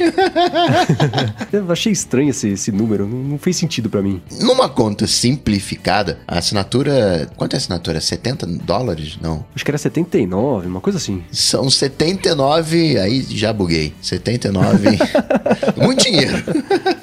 Eu achei estranho esse, esse número, não, não fez sentido pra mim. Numa conta simplificada, a assinatura. Quanto é a assinatura? 70 dólares? Não. Acho que era 79, uma coisa assim. São 79. Aí já buguei. 79. Muito dinheiro.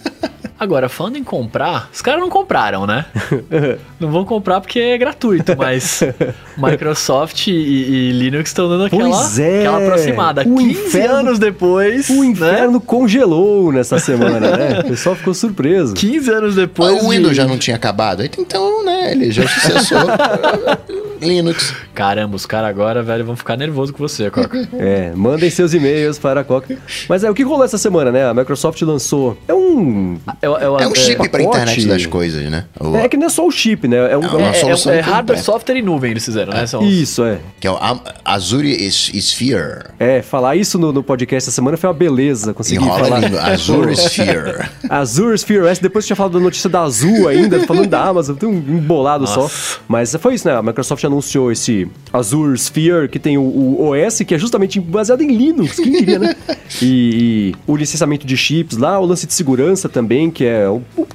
Agora, falando em comprar, os caras não compraram, né? não vão comprar porque é gratuito, mas Microsoft e, e Linux estão dando aquela, é. aquela aproximada. O 15 inferno- anos depois, O né? inferno congelou nessa semana, né? O pessoal ficou surpreso. 15 anos depois o Windows já não tinha acabado. Então, né, ele já sucessor. Linux. Caramba, os caras agora, velho, vão ficar nervosos com você, Coca. É, mandem seus e-mails para a Coca. Mas é, o que rolou essa semana, né? A Microsoft lançou. É um. Eu, eu, É um chip pra pacote. internet das coisas, né? O- É que não é só o chip, né? É um. É é uma É, solução é, é hardware, software e nuvem eles fizeram, né? São Isso, é. Que é o Azure is- Sphere. É, falar isso no, no podcast essa semana foi uma beleza. Consegui Enrola falar. Azure Sphere. Azure Sphere OS, depois tinha falado da notícia da Azul ainda, falando da Amazon, tem um embolado só. Nossa. Mas foi isso, né? A Microsoft anunciou esse Azure Sphere, que tem o, o OS, que é justamente baseado em Linux, quem diria, né? E, e o licenciamento de chips lá, o lance de segurança também, que é o, o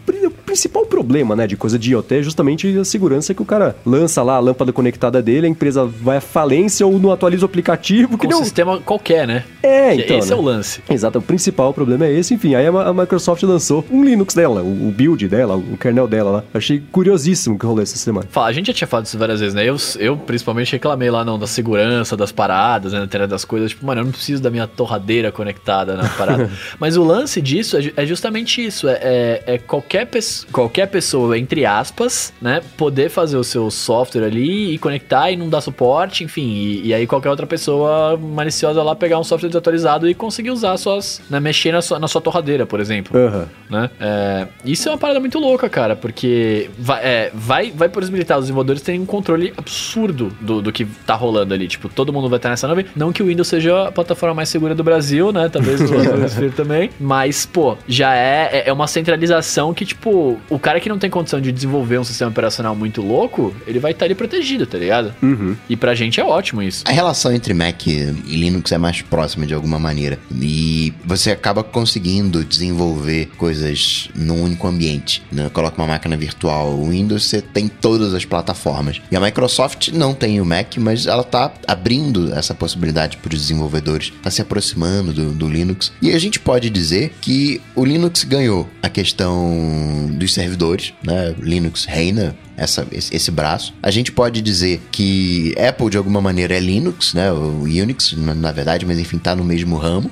principal problema, né, de coisa de IoT, é justamente a segurança que o cara lança lá a lâmpada conectada dele, a empresa vai à falência ou não atualiza o aplicativo, que com um nem o- sistema qualquer, né? É, Que então, Esse né? é o lance. Exato, o principal problema é esse. Enfim, aí a, Microsoft lançou um Linux dela, o, build dela, o kernel dela lá. Achei curiosíssimo o que rolou essa semana. Fala, a gente já tinha falado isso várias vezes, né? Eu, eu principalmente reclamei lá não da segurança, das paradas, né? Na internet das coisas. Tipo, mano, eu não preciso da minha torradeira conectada na parada. Mas o lance disso é, é justamente isso. É, é- é qualquer, pes- qualquer pessoa, entre aspas, né? Poder fazer o seu software ali e conectar e não dar suporte, enfim. E, e aí qualquer outra pessoa maliciosa lá pegar um software desatualizado e conseguir usar suas. Né, mexer na sua, na sua torradeira, por exemplo Aham. né? É, isso é uma parada muito louca, cara, porque vai, é, vai, vai possibilitar os desenvolvedores terem um controle absurdo do, do que tá rolando ali. Tipo, todo mundo vai estar nessa nuvem. Não que o Windows seja a plataforma mais segura do Brasil, né? Talvez o Azure também. Mas, pô, já é, é- é uma centralização que, tipo, o cara que não tem condição de desenvolver um sistema operacional muito louco, ele vai estar ali protegido, tá ligado? Uhum. E pra gente é ótimo isso. A relação entre Mac e Linux é mais próxima de alguma maneira. E você acaba conseguindo desenvolver coisas num único ambiente. Né? Coloca uma máquina virtual. O Windows você tem todas as plataformas. E a Microsoft não tem o Mac, mas ela tá abrindo essa possibilidade para os desenvolvedores, tá se aproximando do, do Linux. E a gente pode dizer que o Linux ganhou a questão dos servidores, né? Linux reina essa, esse, esse braço. A gente pode dizer que Apple, de alguma maneira, é Linux, né? O Unix, na, verdade, mas enfim, tá no mesmo ramo.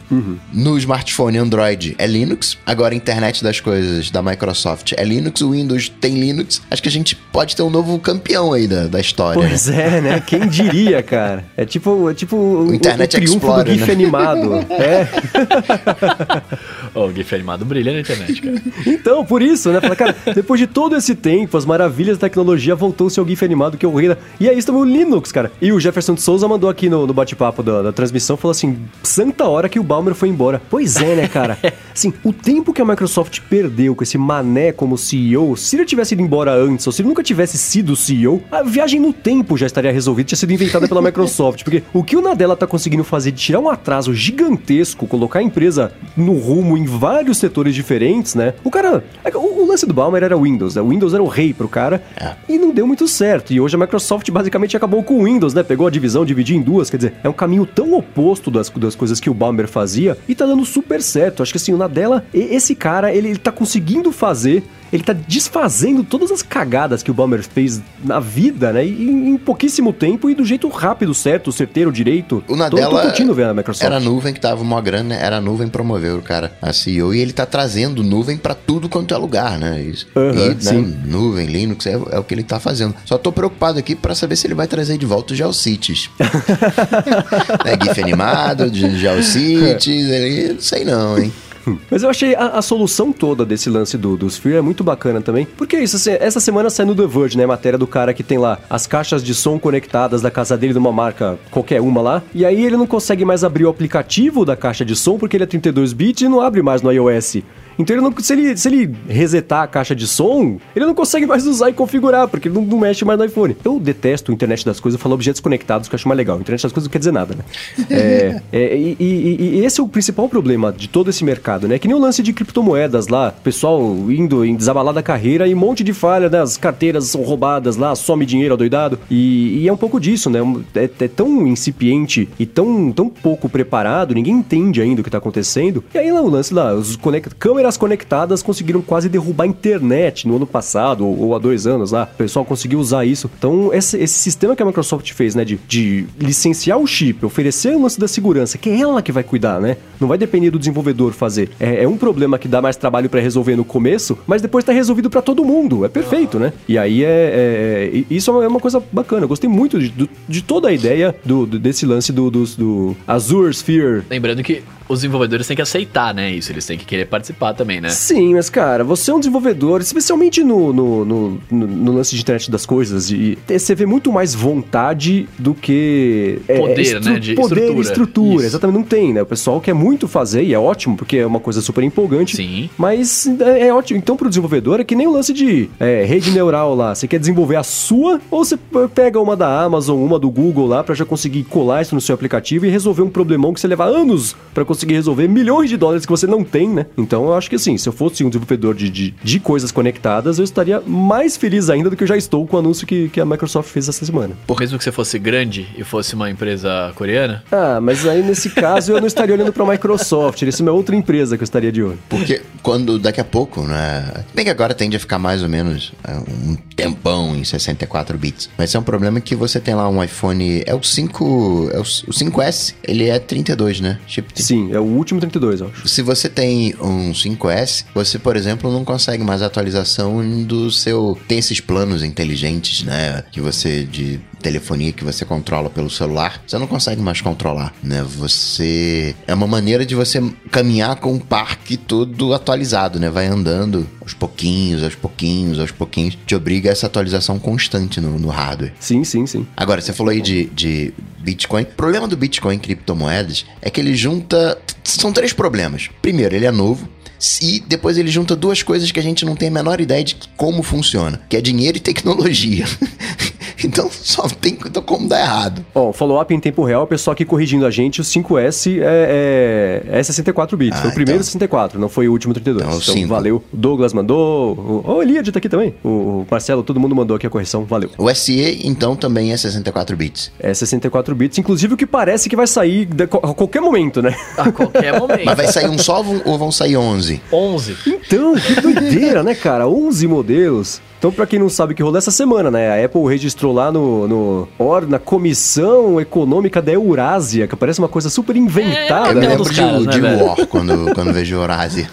No smartphone Android é Linux. Agora, a internet das coisas da Microsoft é Linux. O Windows tem Linux. Acho que a gente pode ter um novo campeão aí da, da história. né? Pois é, né? Quem diria, cara? É tipo, é tipo o, Internet o triunfo Explorer, do GIF né? animado. É. Ô, o GIF animado brilha na internet, cara. Então, por isso, né? Fala, cara, depois de todo esse tempo, as maravilhas da tecnologia voltou-se ao GIF animado que é o rei da... E é isso também o Linux, cara. E o Jefferson de Souza mandou aqui no, no bate-papo da, da transmissão, falou assim, santa hora que o Balmer foi embora. Pois é, né, cara? Assim, o tempo que a Microsoft perdeu com esse mané como CEO, se ele tivesse ido embora antes, ou se ele nunca tivesse sido CEO, a viagem no tempo já estaria resolvida, tinha sido inventada pela Microsoft. Porque o que o Nadella tá conseguindo fazer de tirar um atraso gigantesco, colocar a empresa no rumo em vários setores diferentes, né? O cara. O, o lance do Balmer era o Windows, né? O Windows era o rei pro cara. É. E não deu muito certo. E hoje a Microsoft basicamente acabou com o Windows, né? Pegou a divisão, dividiu em duas. Quer dizer, é um caminho tão oposto das, das coisas que o Balmer fazia e tá dando super certo. Acho que assim, na dela, esse cara, ele, ele tá conseguindo fazer ele tá desfazendo todas as cagadas que o Balmer fez na vida, né? E em pouquíssimo tempo e do jeito rápido, certo, certeiro, direito. O Nadella tô, tô curtindo ver a Microsoft. Era a nuvem que tava uma grana, né? Era a nuvem promoveu o cara, a CEO, e ele tá trazendo nuvem para tudo quanto é lugar, né? Isso. Uhum, e, né, sim. nuvem, Linux, é, é, o que ele tá fazendo. Só tô preocupado aqui para saber se ele vai trazer de volta o GeoCities. né, GIF animado, de GeoCities, não sei não, hein? Mas eu achei a, a, solução toda desse lance do, do Sphere é muito bacana também. Porque é isso, assim, essa semana saiu no The Verge, né? Matéria do cara que tem lá as caixas de som conectadas da casa dele de uma marca, qualquer uma lá. E aí ele não consegue mais abrir o aplicativo da caixa de som porque ele é 32 bits e não abre mais no iOS. Então ele não, se, ele, se ele resetar a caixa de som, ele não consegue mais usar e configurar, porque ele não, não mexe mais no iPhone. Eu detesto o internet das coisas, eu falo objetos conectados, que eu acho mais legal. internet das coisas não quer dizer nada, né? é, é, e, e, e, esse é o principal problema de todo esse mercado, né? Que nem o lance de criptomoedas lá, pessoal indo em desabalar da carreira e um monte de falha, né? As carteiras são roubadas lá, some dinheiro adoidado. E, e é um pouco disso, né? É, é, tão incipiente e tão, tão pouco preparado, ninguém entende ainda o que tá acontecendo. E aí lá o lance lá, os conect câmeras câmeras conectadas conseguiram quase derrubar a internet no ano passado, ou, ou há dois anos lá. O pessoal conseguiu usar isso. Então, esse, esse sistema que a Microsoft fez, né, de, de licenciar o chip, oferecer o lance da segurança, que é ela que vai cuidar, né? Não vai depender do desenvolvedor fazer. É, é um problema que dá mais trabalho para resolver no começo, mas depois tá resolvido para todo mundo. É perfeito, né? E aí é, é, é isso é uma coisa bacana. Eu gostei muito de, de toda a ideia do, desse lance do, do, do Azure Sphere. Lembrando que os desenvolvedores têm que aceitar, né? Isso, eles têm que querer participar também, né? Sim, mas cara, você é um desenvolvedor, especialmente no, no, no, no lance de internet das coisas, e você vê muito mais vontade do que. É, poder, né? De poder estrutura. estrutura. Exatamente, não tem, né? O pessoal quer muito fazer, e é ótimo, porque é uma coisa super empolgante. Sim. Mas é, é ótimo. Então, pro desenvolvedor, é que nem o lance de é, rede neural lá. Você quer desenvolver a sua, ou você pega uma da Amazon, uma do Google lá, para já conseguir colar isso no seu aplicativo e resolver um problemão que você leva anos para conseguir resolver, milhões de dólares que você não tem, né? Então, eu acho que assim, se eu fosse um desenvolvedor de, de, de, coisas conectadas, eu estaria mais feliz ainda do que eu já estou com o anúncio que, que a Microsoft fez essa semana. Por mesmo que você fosse grande e fosse uma empresa coreana? Ah, mas aí nesse caso eu não estaria olhando para a Microsoft, isso é uma outra empresa que eu estaria de olho. Porque quando daqui a pouco, né? Bem que agora tende a ficar mais ou menos é, um tempão em 64 bits. Mas é um problema que você tem lá um iPhone. É o 5. É o, o 5S, ele é 32, né? Chip Sim, é o último 32, eu acho. Se você tem um 5S, você, por exemplo, não consegue mais atualização do seu. Tem esses planos inteligentes, né? Que você de telefonia que você controla pelo celular, você não consegue mais controlar, né? Você é uma maneira de você caminhar com o parque todo atualizado, né? Vai andando aos pouquinhos, aos pouquinhos, aos pouquinhos, te obriga a essa atualização constante no, no hardware. Sim, sim, sim. Agora, você falou aí de, de Bitcoin. O problema do Bitcoin criptomoedas é que ele junta. São três problemas. Primeiro, ele é novo. E depois ele junta duas coisas que a gente não tem a menor ideia de como funciona, que é dinheiro e tecnologia. então só tem então, como dar errado. Ó, oh, follow-up em tempo real, o pessoal aqui corrigindo a gente, o 5S é, é, é 64 bits. Ah, foi o primeiro então... 64, não foi o último 32. Então, então valeu. O Douglas mandou, o, o Eliade tá aqui também. O Marcelo, todo mundo mandou aqui a correção, valeu. O SE, então, também é 64 bits. É 64 bits, inclusive o que parece que vai sair a qualquer momento, né? A qualquer momento. Mas vai sair um só ou vão sair 11? 11. Então, que doideira, né, cara? 11 modelos. Então, para quem não sabe o que rolou essa semana, né? A Apple registrou lá no, no or, na Comissão Econômica da Eurásia, que parece uma coisa super inventada. É, eu me lembro de, caras, de né, War quando, quando vejo Eurásia.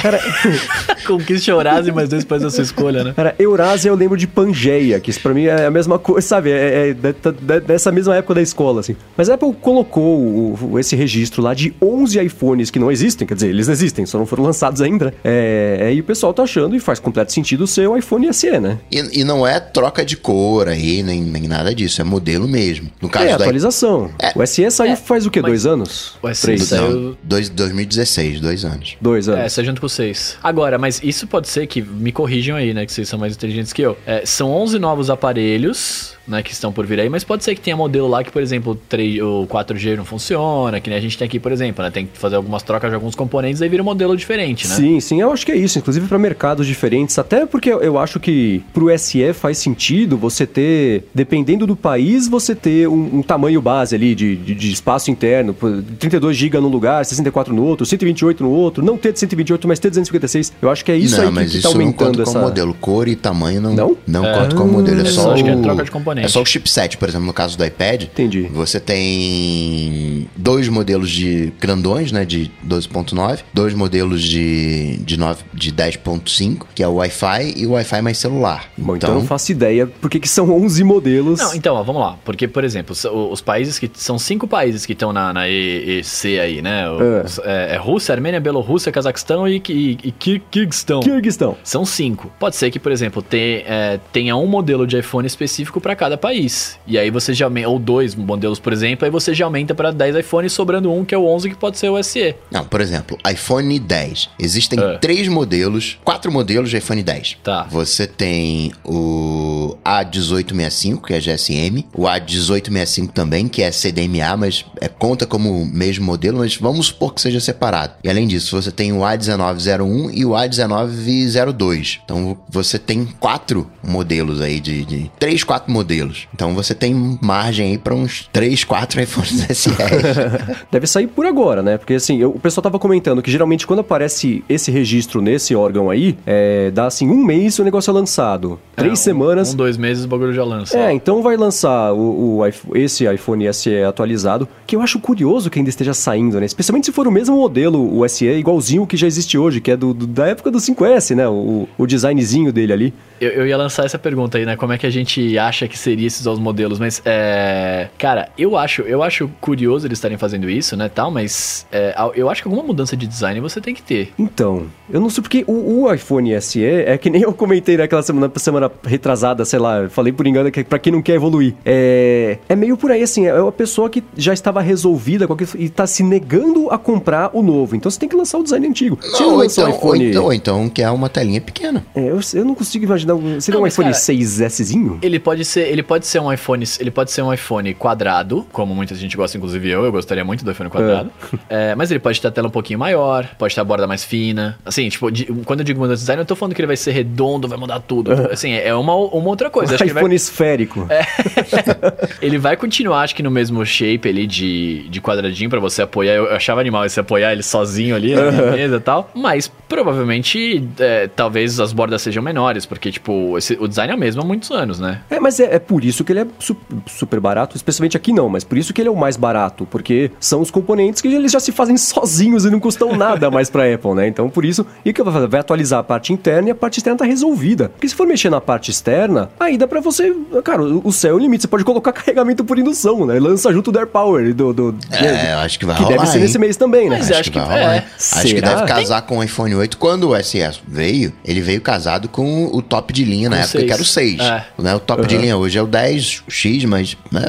Cara, Conquiste Eurásia, mas depois da sua escolha, né? Cara, Eurásia eu lembro de Pangeia, que isso pra mim é a mesma coisa, sabe? É, é, dessa mesma época da escola, assim. Mas a Apple colocou o, esse registro lá de 11 iPhones que não existem, quer dizer, eles existem, só não foram lançados ainda. É, é, e o pessoal tá achando, e faz completo sentido ser o iPhone iPhone SE, né? E, e, não é troca de cor aí, nem, nem nada disso, é modelo mesmo. No caso é, da... atualização. É. O SE saiu é, faz o quê? Dois anos? O SE Três. saiu... Não, dois, 2016, dois anos. Dois anos. É, saiu junto com vocês. Agora, mas isso pode ser que, me corrijam aí, né, que vocês são mais inteligentes que eu. É, são 11 novos aparelhos né, que estão por vir aí, mas pode ser que tenha modelo lá que, por exemplo, o 3, o 4G não funciona, que nem a gente tem aqui, por exemplo, né? Tem que fazer algumas trocas de alguns componentes e aí vira um modelo diferente, né? Sim, sim, eu acho que é isso, inclusive para mercados diferentes, até porque eu acho que pro SE faz sentido você ter, dependendo do país, você ter um, um tamanho base ali de, de, de espaço interno, 32 GB num lugar, 64 no outro, 128 no outro, não ter de 128, mas ter 256. Eu acho que é isso não, aí que, mas que isso tá não aumentando conta essa... como modelo. Cor e tamanho não, Não? não É. conta como modelo. É só, acho que é troca de componente. é só o chipset, por exemplo, no caso do iPad. Entendi. Você tem dois modelos de grandões, né, de 12.9, dois modelos de, de, 9, de 10.5, que é o Wi-Fi e o Wi-Fi mais celular. Bom, então, eu não faço ideia porque que são 11 modelos. Não, então, ó, vamos lá. Porque, por exemplo, os, os países que. São cinco países que estão na, na EEC aí, né? Os- é. é Rússia, Armênia, Bielorrússia, Cazaquistão e, e, e Kir- Kirguistão. Kirguistão. São cinco. Pode ser que, por exemplo, é, tenha um modelo de iPhone específico para cada país. E aí você já aumenta, ou dois modelos, por exemplo, aí você já aumenta para 10 iPhones, sobrando um que é o 11 que pode ser o SE. Não, por exemplo, iPhone 10. Existem É. três modelos, quatro modelos de iPhone 10. Tá. Você tem o A1865, que é GSM, o A1865 também, que é CDMA, mas é, conta como o mesmo modelo, mas vamos supor que seja separado. E além disso, você tem o A1901 e o A1902. Então você tem quatro modelos aí de, de três, quatro modelos. Então você tem margem aí para uns três, quatro iPhones SE. Deve sair por agora, né? Porque assim, eu- o pessoal tava comentando que geralmente quando aparece esse registro nesse órgão aí, é, dá assim um mês o negócio é lançado. Três É, um- semanas. Um, dois meses o bagulho já lança. É, então vai lançar o, o esse iPhone SE atualizado, que eu acho curioso que ainda esteja saindo, né? Especialmente se for o mesmo modelo, o SE, igualzinho o que já existe hoje, que é do, do- da época do 5S, né? O, o designzinho dele ali. Eu, eu ia lançar essa pergunta aí, né? Como é que a gente acha que seria esses os modelos? Mas, é... Cara, eu acho, eu acho curioso eles estarem fazendo isso, né, tal, mas é, eu acho que alguma mudança de design você tem que ter. Então, eu não sei porque o, o iPhone SE é que nem eu comentei naquela semana, semana retrasada, sei lá, falei por engano que é pra quem não quer evoluir. É, é meio por aí, assim, é uma pessoa que já estava resolvida com aquilo e tá se negando a comprar o novo. Então você tem que lançar o design antigo. Se Não, não ou, então, o iPhone... ou, então, ou então que é uma telinha pequena. É, eu, eu não consigo imaginar. Um- Seria Não, um iPhone cara, 6Szinho? Ele pode ser, ele pode ser um iPhone, ele pode ser um iPhone quadrado, como muita gente gosta, inclusive eu, eu gostaria muito do iPhone quadrado. É, mas ele pode ter a tela um pouquinho maior, pode ter a borda mais fina. Assim, tipo, de- quando eu digo mudança de design, eu não tô falando que ele vai ser redondo, vai mudar tudo. Assim, é uma, uma outra coisa. Acho que ele vai, iPhone esférico. ele vai continuar, acho que no mesmo shape ali de, de quadradinho pra você apoiar. Eu, eu achava animal esse apoiar ele sozinho ali na mesa e tal. Mas provavelmente, é, talvez as bordas sejam menores, porque, tipo, esse- o design é o mesmo há muitos anos, né? É, mas é, é por isso que ele é su- super barato, especialmente aqui não, mas por isso que ele é o mais barato, porque são os componentes que eles já se fazem sozinhos e não custam nada mais pra Apple, né? Então por isso, e que vai? Vai atualizar a parte interna e a parte externa tá resolvida. Porque se for mexer na parte externa, aí dá pra você, cara, o céu é o limite, você pode colocar carregamento por indução, né? Lança junto do AirPower, do... do É, eu acho que vai que rolar, deve ser hein? nesse mês também, né? Mas eu acho que- vai é. rolar, hein? Acho que Será? deve casar com o iPhone 8. Quando o SE veio, ele veio casado com o top de linha na Com época, seis. que era o 6. É. Né? O top de linha hoje é o 10X, mas né,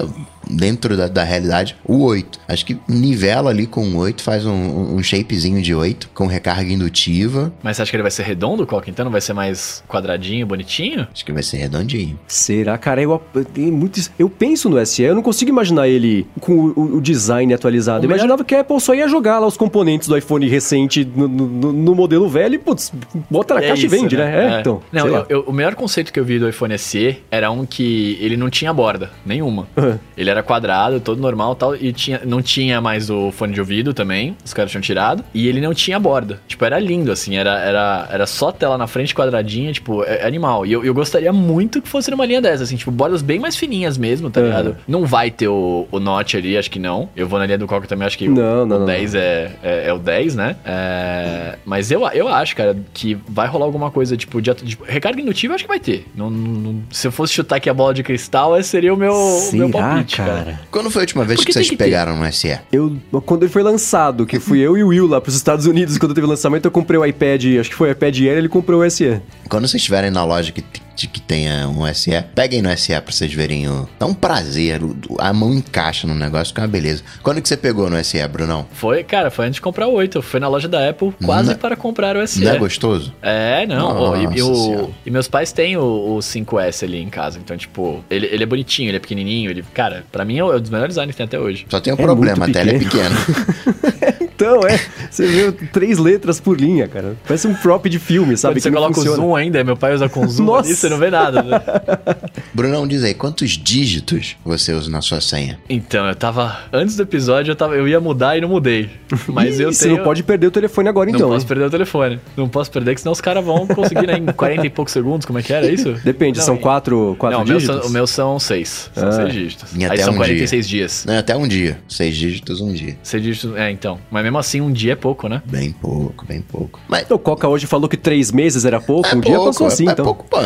dentro da, da realidade, o 8. Acho que nivela ali com o 8, faz um, um shapezinho de 8, com recarga indutiva. Mas você acha que ele vai ser redondo, Coca? Então não vai ser mais quadradinho, bonitinho? Acho que vai ser redondinho. Será, cara? Eu, eu, tenho muito, eu penso no SE, eu não consigo imaginar ele com o, o design atualizado. O Eu melhor- imaginava que a Apple só ia jogar lá os componentes do iPhone recente no, no- no modelo velho e, putz, bota na É caixa isso, e vende, né? É, então. Não, eu- eu- o melhor conceito que eu vi do iPhone SE era um que ele não tinha borda, nenhuma. Uhum. ele era quadrado, todo normal e tal, e tinha, não tinha mais o fone de ouvido também, os caras tinham tirado, e ele não tinha borda. Tipo, era lindo, assim, era, era, era só tela na frente quadradinha, tipo, é, é animal. E eu, eu gostaria muito que fosse numa linha dessa, assim, tipo, bordas bem mais fininhas mesmo, tá Uhum. ligado? Não vai ter o, o notch ali, acho que não. Eu vou na linha do Coca também, acho que Não, o, não, o não, 10 é, é, é o 10, né? É, mas eu, eu acho, cara, que vai rolar alguma coisa, tipo, de, de recarga indutiva, eu acho que vai ter. Não, não- se eu fosse chutar aqui a bola de cristal, esse seria o meu, o meu Será, palpite, cara. cara? Quando foi a última vez Porque que vocês que pegaram no SE? Eu, quando ele foi lançado, que fui eu e o Will lá pros Estados Unidos, quando teve o lançamento, eu comprei o iPad, acho que foi o iPad Air, ele comprou o SE. Quando vocês estiverem na loja que, de que tenha um SE. Peguem no SE pra vocês verem o. É um prazer. A mão encaixa no negócio, que é uma beleza. Quando que você pegou no SE, Brunão? Foi, cara, foi antes de comprar o 8. Foi na loja da Apple, quase Não- para comprar o SE. Não é gostoso? É, não. ó, e, e o- e meus pais têm o, o 5S ali em casa. Então, tipo, ele, ele é bonitinho, ele é pequenininho. Ele, cara, pra mim é um dos melhores designs que tem até hoje. Só tem um É problema, a tela é pequena. Então, é. Você vê três letras por linha, cara. Parece um prop de filme, sabe? Quando você que não coloca funciona. o zoom ainda, meu pai usa com zoom Nossa. ali, você não vê nada, né? Brunão, diz aí, quantos dígitos você usa na sua senha? Então, eu tava. Antes do episódio, eu, tava, eu ia mudar e não mudei. Mas eu Você tenho. não pode perder o telefone agora, Não então. posso hein? perder o telefone. Não posso perder, que senão os caras vão conseguir né, em 40 e poucos segundos. Como é que era isso? Depende, Não, são e- quatro, quatro Não, o meu, dígitos? são, o meu são seis. São Ah. seis dígitos. Em Aí até são um 46 dias. Não, até um dia. Seis dígitos, um dia. Seis dígitos. É, então. Mas mesmo assim, um dia é pouco, né? Bem pouco, bem pouco. Mas O Coca hoje falou que três meses era pouco, é um dia pouco, passou assim, é, então. É pouco, pô.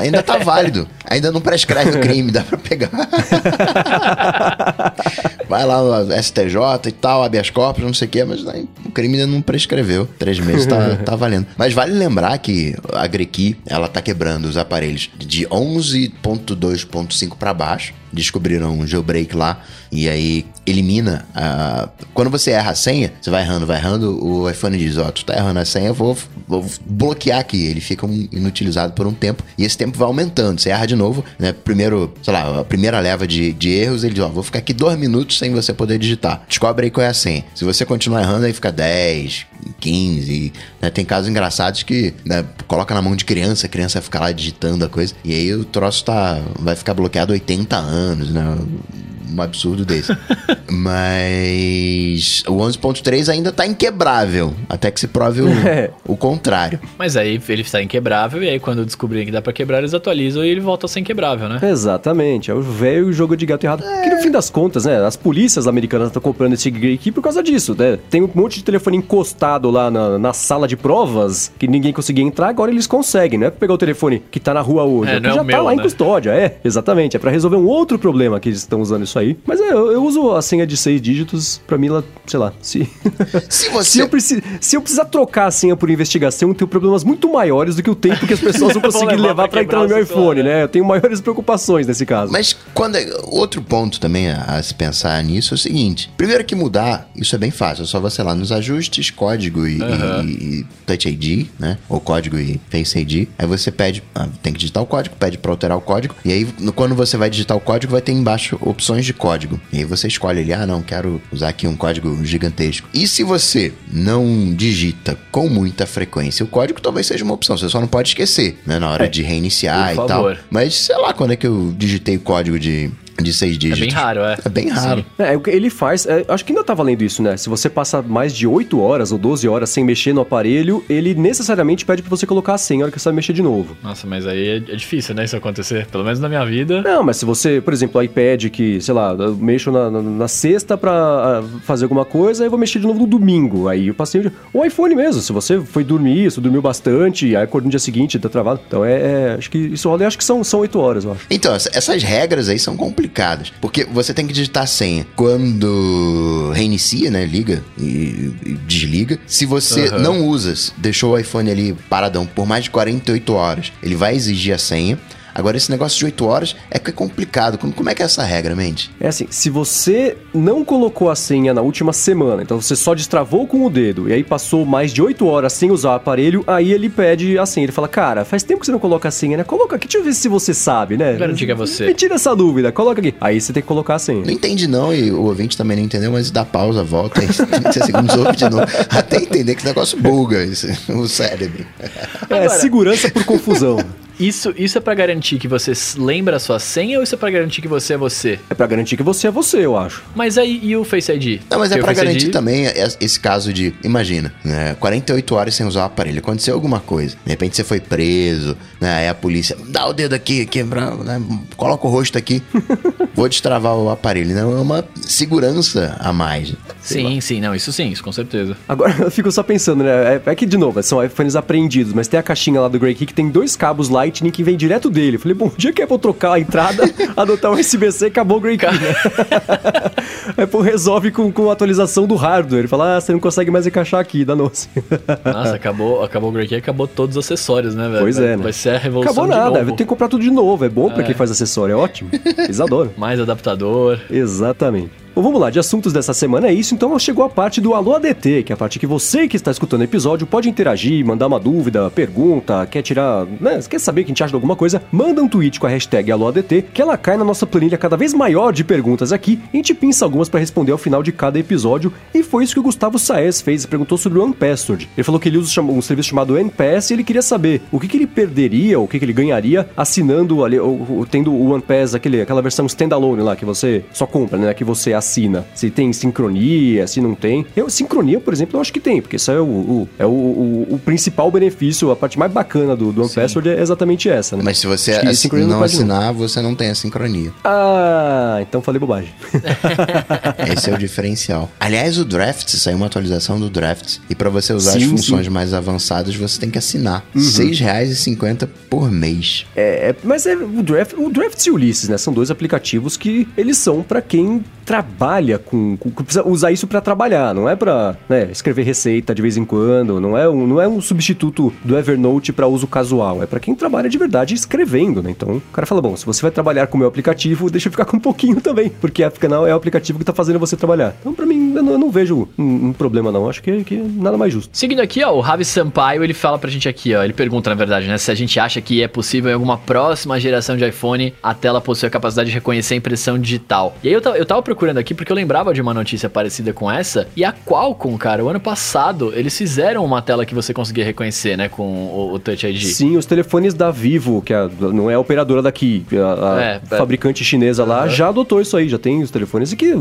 Ainda tá válido. Ainda não prescreve o crime, dá pra pegar. Vai lá no STJ e tal, habeas corpus, não sei o quê, mas aí o crime ainda não prescreveu. Três meses tá, tá valendo. Mas vale lembrar que a Grequi, ela tá quebrando os aparelhos de 11.2.5 pra baixo. Descobriram um jailbreak lá e aí elimina a... Quando você erra a senha, você vai errando, vai errando, o iPhone diz, ó, tu tá errando a senha, vou, vou bloquear aqui. Ele fica um- inutilizado por um tempo e esse tempo vai aumentando. Você erra de novo, né? Primeiro, sei lá, a primeira leva de, de erros, ele diz, ó, vou ficar aqui dois minutos sem você poder digitar. Descobre aí qual é a senha. Se você continuar errando, aí fica 10, 15. né? Tem casos engraçados que né, coloca na mão de criança, a criança fica lá digitando a coisa, e aí o troço tá, vai ficar bloqueado 80 anos, né? Um absurdo desse. Mas o 11.3 ainda tá inquebrável, até que se prove o, É. o contrário. Mas aí ele está inquebrável, e aí quando descobrirem que dá pra quebrar, eles atualizam e ele volta a ser inquebrável, né? Exatamente, é o velho jogo de gato errado. Que no fim das contas, né, as polícias americanas estão comprando esse aqui por causa disso, né? Tem um monte de telefone encostado lá na, na sala de provas que ninguém conseguia entrar, agora eles conseguem, não é pra pegar o telefone que tá na rua hoje, É, é, não é já o tá meu, lá em né? custódia, é, exatamente, é pra resolver um outro problema que eles estão usando isso aí. Mas é, eu, eu uso a senha de seis dígitos, pra mim, ela, sei lá, se... Se Se você. eu, preci- se eu precisar trocar a senha por investigação, eu tenho problemas muito maiores do que o tempo que as pessoas vão conseguir levar levar pra entrar no meu iPhone, né? né? Eu tenho maiores preocupações nesse caso. Mas quando é- outro ponto também a, a se pensar nisso é o seguinte: primeiro que mudar, isso é bem fácil. É só você lá nos ajustes, código e, Aham. e- e Touch ID, né? Ou código e Face ID. Aí você pede, ah, tem que digitar o código, pede pra alterar o código. E aí, quando você vai digitar o código, vai ter embaixo opções de código. E aí você escolhe ali, ah, não, quero usar aqui um código gigantesco. E se você não digita com muita frequência o código, talvez seja uma opção. Você só não pode esquecer, né? Na hora É. de reiniciar Por e tal. favor. Mas sei lá quando é que eu digitei o código de, de seis É dígitos. bem raro, é. É bem raro. Sim. É, o que ele faz, é, acho que ainda tá valendo isso, né? Se você passa mais de 8 horas ou 12 horas sem mexer no aparelho, ele necessariamente pede pra você colocar a senha na hora que você vai mexer de novo. Nossa, mas aí é, é difícil, né, isso acontecer. Pelo menos na minha vida. Não, mas se você, por exemplo, o iPad que, sei lá, eu mexo na, na, na sexta pra ah, fazer alguma coisa, aí eu vou mexer de novo no domingo. Aí eu passei o dia. O iPhone mesmo, se você foi dormir, se dormiu bastante, aí acordou no dia seguinte, tá travado. Então é, é, acho que isso rola, acho que são, são 8 horas, eu acho. Então, essa- essas regras aí são complicadas. Porque você tem que digitar a senha quando reinicia, né? Liga e, e desliga. Se você Aham. não usa, deixou o iPhone ali paradão por mais de 48 horas, ele vai exigir a senha. Agora, esse negócio de 8 horas é que é complicado. Como, como é que é essa regra, mente? É assim, se você não colocou a senha na última semana, então você só destravou com o dedo e aí passou mais de 8 horas sem usar o aparelho, aí ele pede a senha. Ele fala, cara, faz tempo que você não coloca a senha, né? Coloca aqui, deixa eu ver se você sabe, né? Garantir que é você. Me tira essa dúvida, coloca aqui. Aí você tem que colocar a senha. Não entendi não, e o ouvinte também não entendeu, mas dá pausa, volta, aí 30 segundos, ouve de novo. Até entender que esse negócio buga esse, o cérebro. É, Agora- segurança por confusão. Isso, isso é pra garantir que você lembra a sua senha ou isso é pra garantir que você é você? É pra garantir que você é você, eu acho. Mas aí, e o Face ID? Não, mas é Porque pra Face garantir ID também es- esse caso de, imagina, né, 48 horas sem usar o aparelho, aconteceu alguma coisa, de repente você foi preso, né, aí a polícia, dá o dedo aqui, quebra, né, coloca o rosto aqui, vou destravar o aparelho, né, é uma segurança a mais. Sim, sim, não, isso sim, isso com certeza. Agora eu fico só pensando, né? É, é que, de novo, são iPhones apreendidos, mas tem a caixinha lá do Grey Key que tem dois cabos Lightning que vem direto dele. Eu falei, bom, dia que a Apple trocar a entrada, adotar o USB-C, acabou o Grey Key, né? Apple resolve com, com a atualização do hardware. Ele fala, ah, você não consegue mais encaixar aqui, danou-se. Nossa, acabou, acabou o Grey Key, acabou todos os acessórios, né, velho? Pois vai, é, né? Vai ser a revolução Acabou nada, tem que comprar tudo de novo. É bom pra quem faz acessório, é ótimo. Eles adoram. Mais adaptador. Exatamente. Bom, vamos lá, de assuntos dessa semana é isso, então chegou a parte do Alô ADT, que é a parte que você que está escutando o episódio pode interagir, mandar uma dúvida, pergunta, quer tirar, né, quer saber que a gente acha de alguma coisa, manda um tweet com a hashtag Alô ADT, que ela cai na nossa planilha cada vez maior de perguntas aqui, a gente pinça algumas para responder ao final de cada episódio, e foi isso que o Gustavo Saez fez, perguntou sobre o OnePassword. Ele falou que ele usa um serviço chamado NPass e ele queria saber o que, que ele perderia, o que, que ele ganharia assinando ali, ou, ou tendo o OnePass, aquele, aquela versão standalone lá, que você só compra, né, que você assina. Se tem sincronia, se não tem. Eu, sincronia, por exemplo, eu acho que tem, porque isso é o, o- é o, o- o principal benefício, a parte mais bacana do, do OnePassword é exatamente essa, né? Mas se você não quase assinar, você não tem a sincronia. Ah, então falei bobagem. Esse é o diferencial. Aliás, o Drafts, saiu uma atualização do Drafts. E pra você usar Sim, as sim. funções mais avançadas, você tem que assinar. R$ Uhum. 6,50 por mês. É, é, mas é o Draft, o Drafts e o Ulysses, né? São dois aplicativos que eles são pra quem trabalha com, com- que precisa usar isso pra trabalhar, não é pra né, escrever receita de vez em quando, não é um, não é um substituto do Evernote pra uso casual, é pra quem trabalha de verdade escrevendo, né? Então o cara fala, bom, se você vai trabalhar com o meu aplicativo, deixa eu ficar com um pouquinho também, porque afinal é o aplicativo que tá fazendo você trabalhar. Então pra mim eu não, eu não vejo um, um problema não, acho que, que nada mais justo. Seguindo aqui, ó, o Ravi Sampaio, ele fala pra gente aqui, ó, ele pergunta, na verdade, né, se a gente acha que é possível em alguma próxima geração de iPhone a tela possuir a capacidade de reconhecer a impressão digital. E aí eu eu tava procurando aqui porque eu lembrava de uma notícia parecida com essa, e a Qualcomm, cara, o ano passado, eles fizeram uma tela que você conseguia reconhecer, né, com o, o Touch ID. Sim, os telefones da Vivo, que a- não é a operadora daqui, a, a É, é. fabricante chinesa lá, já adotou isso aí, já tem os telefones e que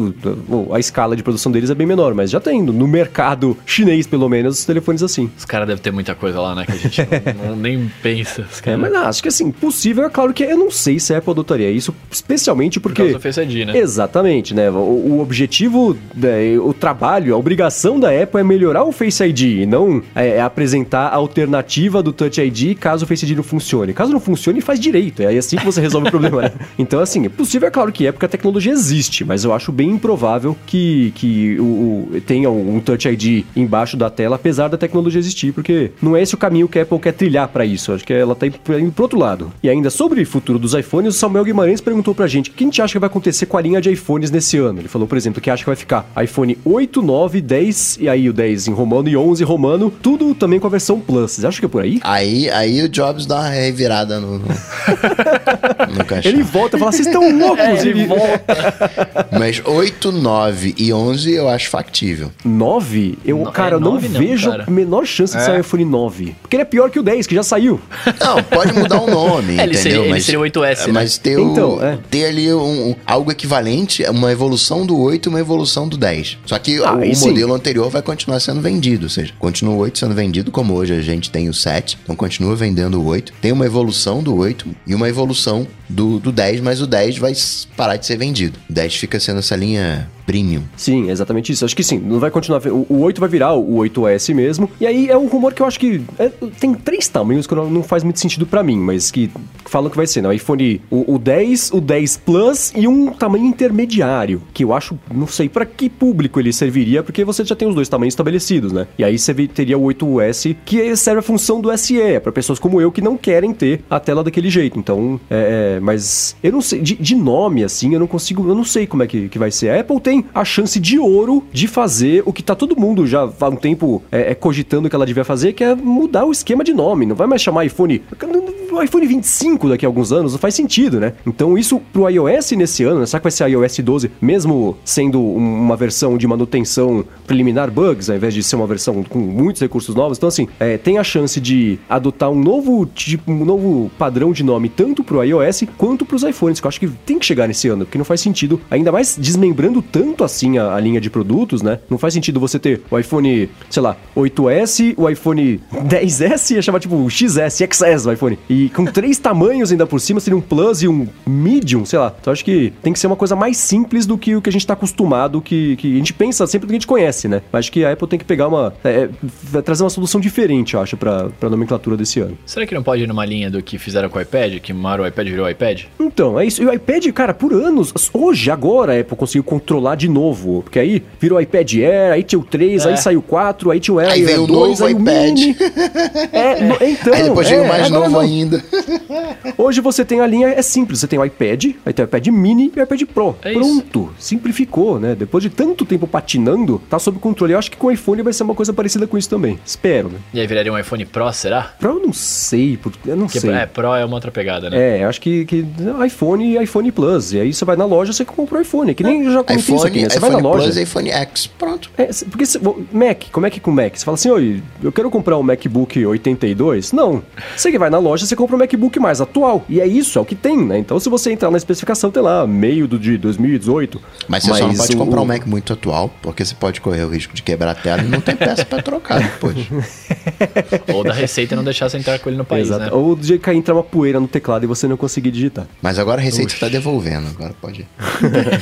a escala de produção deles é bem menor, mas já tem no, no mercado chinês, pelo menos, os telefones assim. Os caras devem ter muita coisa lá, né, que a gente não, não- nem pensa. É, mas ah, acho que assim, possível, é claro que eu não sei se a Apple adotaria isso, especialmente por porque... causa do Face ID, né? Exatamente, né? O, objetivo, o trabalho, a obrigação da Apple é melhorar o Face ID e não é, é apresentar a alternativa do Touch ID caso o Face ID não funcione. Caso não funcione, faz direito. É assim que você resolve o problema, né? Então, assim, é possível, é claro que é, porque a tecnologia existe, mas eu acho bem improvável que, que o, o- tenha um Touch ID embaixo da tela, apesar da tecnologia existir, porque não é esse o caminho que a Apple quer trilhar para isso. Acho que ela tá indo pro outro lado. E ainda sobre o futuro dos iPhones, o Samuel Guimarães perguntou pra gente o que a gente acha que vai acontecer com a linha de iPhones nesse ano. Ele falou, por exemplo, que acha que vai ficar iPhone 8, 9, 10 e aí o 10 em romano e 11 em romano, tudo também com a versão Plus. Vocês acham que é por aí? Aí, aí o Jobs dá uma revirada no, no, no caixão. Ele volta e fala, vocês estão loucos! É, ele Ele- volta. Mas 8, 9 e 11 eu acho factível. 9? Eu, No- cara, é, eu não 9 não, vejo cara. a menor chance de É. sair o iPhone 9. Porque ele é pior que o 10, que já saiu. Não, pode mudar o nome, É, ele entendeu? seria- ele mas, seria o 8S, né? Mas ter, o- Então, é. ter ali um, um- algo equivalente, uma evolução do 8 e uma evolução do 10. Só que Ah, o, modelo anterior vai continuar sendo vendido, ou seja, continua o 8 sendo vendido, como hoje a gente tem o 7, então continua vendendo o 8. Tem uma evolução do 8 e uma evolução do, do 10, mas o 10 vai parar de ser vendido. O 10 fica sendo essa linha premium. Sim, exatamente isso. Acho que sim, não vai continuar. O, o 8 vai virar o 8S mesmo. E aí é um rumor que eu acho que. é, tem três tamanhos que não, não faz muito sentido pra mim, mas que falam que vai ser, né? O iPhone, o, o 10, o 10 Plus e um tamanho intermediário. Que eu acho, não sei pra que público ele serviria, porque você já tem os dois tamanhos estabelecidos, né? E aí você teria o 8S, que serve a função do SE, é pra pessoas como eu que não querem ter a tela daquele jeito. Então, é. Mas eu não sei, de, de nome assim, eu não consigo, eu não sei como é que, que vai ser. A Apple tem a chance de ouro de fazer o que tá todo mundo já há um tempo é, é, cogitando que ela devia fazer, que é mudar o esquema de nome. Não vai mais chamar iPhone. O iPhone 25 daqui a alguns anos não faz sentido, né? Então isso pro iOS nesse ano, né? será que vai ser iOS 12, mesmo sendo um- uma versão de manutenção preliminar bugs, ao invés de ser uma versão com muitos recursos novos? Então assim, é, tem a chance de adotar um novo tipo, um novo padrão de nome tanto pro iOS quanto pros iPhones, que eu acho que tem que chegar nesse ano, porque não faz sentido, ainda mais desmembrando tanto assim a, a linha de produtos, né? Não faz sentido você ter o iPhone, sei lá, 8S, o iPhone 10S, ia chamar tipo XS, XS o iPhone, e, com três tamanhos ainda por cima, seria um Plus e um Medium, sei lá. Então acho que tem que ser uma coisa mais simples do que o que a gente tá acostumado, que, que a gente pensa sempre do que a gente conhece, né? Acho que a Apple tem que pegar uma. É, vai trazer uma solução diferente, eu acho, pra, pra nomenclatura desse ano. Será que não pode ir numa linha do que fizeram com o iPad? Que o iPad virou o iPad? Então, é isso. E o iPad, cara, por anos, hoje, agora a Apple conseguiu controlar de novo. Porque aí virou iPad Air, aí tinha o 3, É. aí saiu o 4, aí tinha o Air, Aí veio o 2, novo aí o iPad. Mini. É, no- então. Aí depois é, veio o mais novo não. ainda. Hoje você tem a linha, é simples, você tem o iPad, aí tem o iPad mini e o iPad Pro. É isso. Pronto, simplificou, né? Depois de tanto tempo patinando, tá sob controle. Eu acho que com o iPhone vai ser uma coisa parecida com isso também. Espero, né? E aí viraria um iPhone Pro, será? Pro eu não sei, porque eu não Porque sei. é, Pro é uma outra pegada, né? É, eu acho que, que iPhone e iPhone Plus. E aí você vai na loja, você compra o iPhone. Que nem eu já comentei isso iPhone, aqui, né? Você iPhone vai na loja. Plus e iPhone X. Pronto. É, porque Mac, como é que com Mac? Você fala assim, oi, eu quero comprar um MacBook 82? Não. Você que vai na loja, você compra um MacBook mais atual. E é isso, é o que tem, né? Então se você entrar na especificação, tem lá, meio do de 2018. Mas você só não pode o- comprar um Mac muito atual, porque você pode correr o risco de quebrar a tela e não tem peça pra trocar depois. Ou da Receita não deixar você entrar com ele no país, Exato. né? Ou do jeito que aí entra uma poeira no teclado e você não conseguir digitar. Mas agora a Receita está devolvendo, agora pode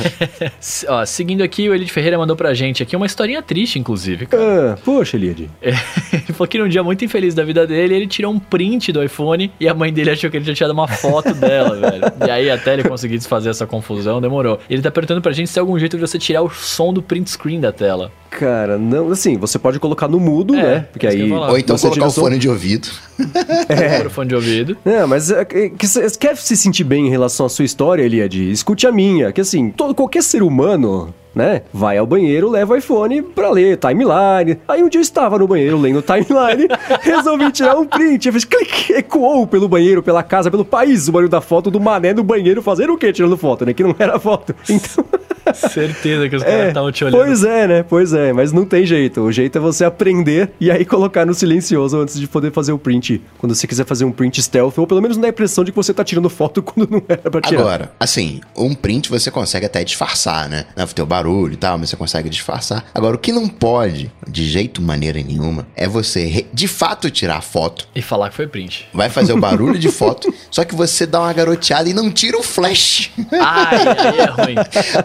Ó, seguindo aqui, o Elide Ferreira mandou pra gente aqui uma historinha triste, inclusive, cara. Ah, poxa, Eliade. Ele falou que num dia muito infeliz da vida dele, ele tirou um print do iPhone e a mãe dele achou que ele tinha tirado uma foto dela, velho. E aí, até ele conseguir desfazer essa confusão, demorou. Ele tá perguntando pra gente se tem algum jeito de você tirar o som do print screen da tela. Cara, não, assim, você pode colocar no mudo, É, né? Porque isso que eu aí. Ou então você colocar tira o som- fone de ouvido. É. fone de ouvido. É, mas é, é, que você quer se sentir bem em relação à sua história, Eliade? Escute a minha, que assim, todo, qualquer ser humano, né, vai ao banheiro, leva o iPhone pra ler timeline. Aí um dia eu estava no banheiro lendo timeline, resolvi tirar um print, eu fiz clique, ecoou pelo banheiro, pela casa, pelo país, o barulho da foto do mané no banheiro fazendo o quê? Tirando foto, né? Que não era foto. Então... Certeza que os É, caras estavam te olhando. pois é, né? Pois é, mas não tem jeito. O jeito é você aprender e aí colocar no silencioso antes de poder fazer o print. Quando você quiser fazer um print stealth, ou pelo menos não dá a impressão de que você tá tirando foto quando não era pra tirar. Agora, assim, um print você consegue até disfarçar, né? Né, Ter o barulho e tal, mas você consegue disfarçar. Agora, o que não pode, de jeito, maneira nenhuma, é você de fato tirar a foto. E falar que foi print. Vai fazer o barulho de foto, só que você dá uma garoteada e não tira o flash. Ai, aí é ruim.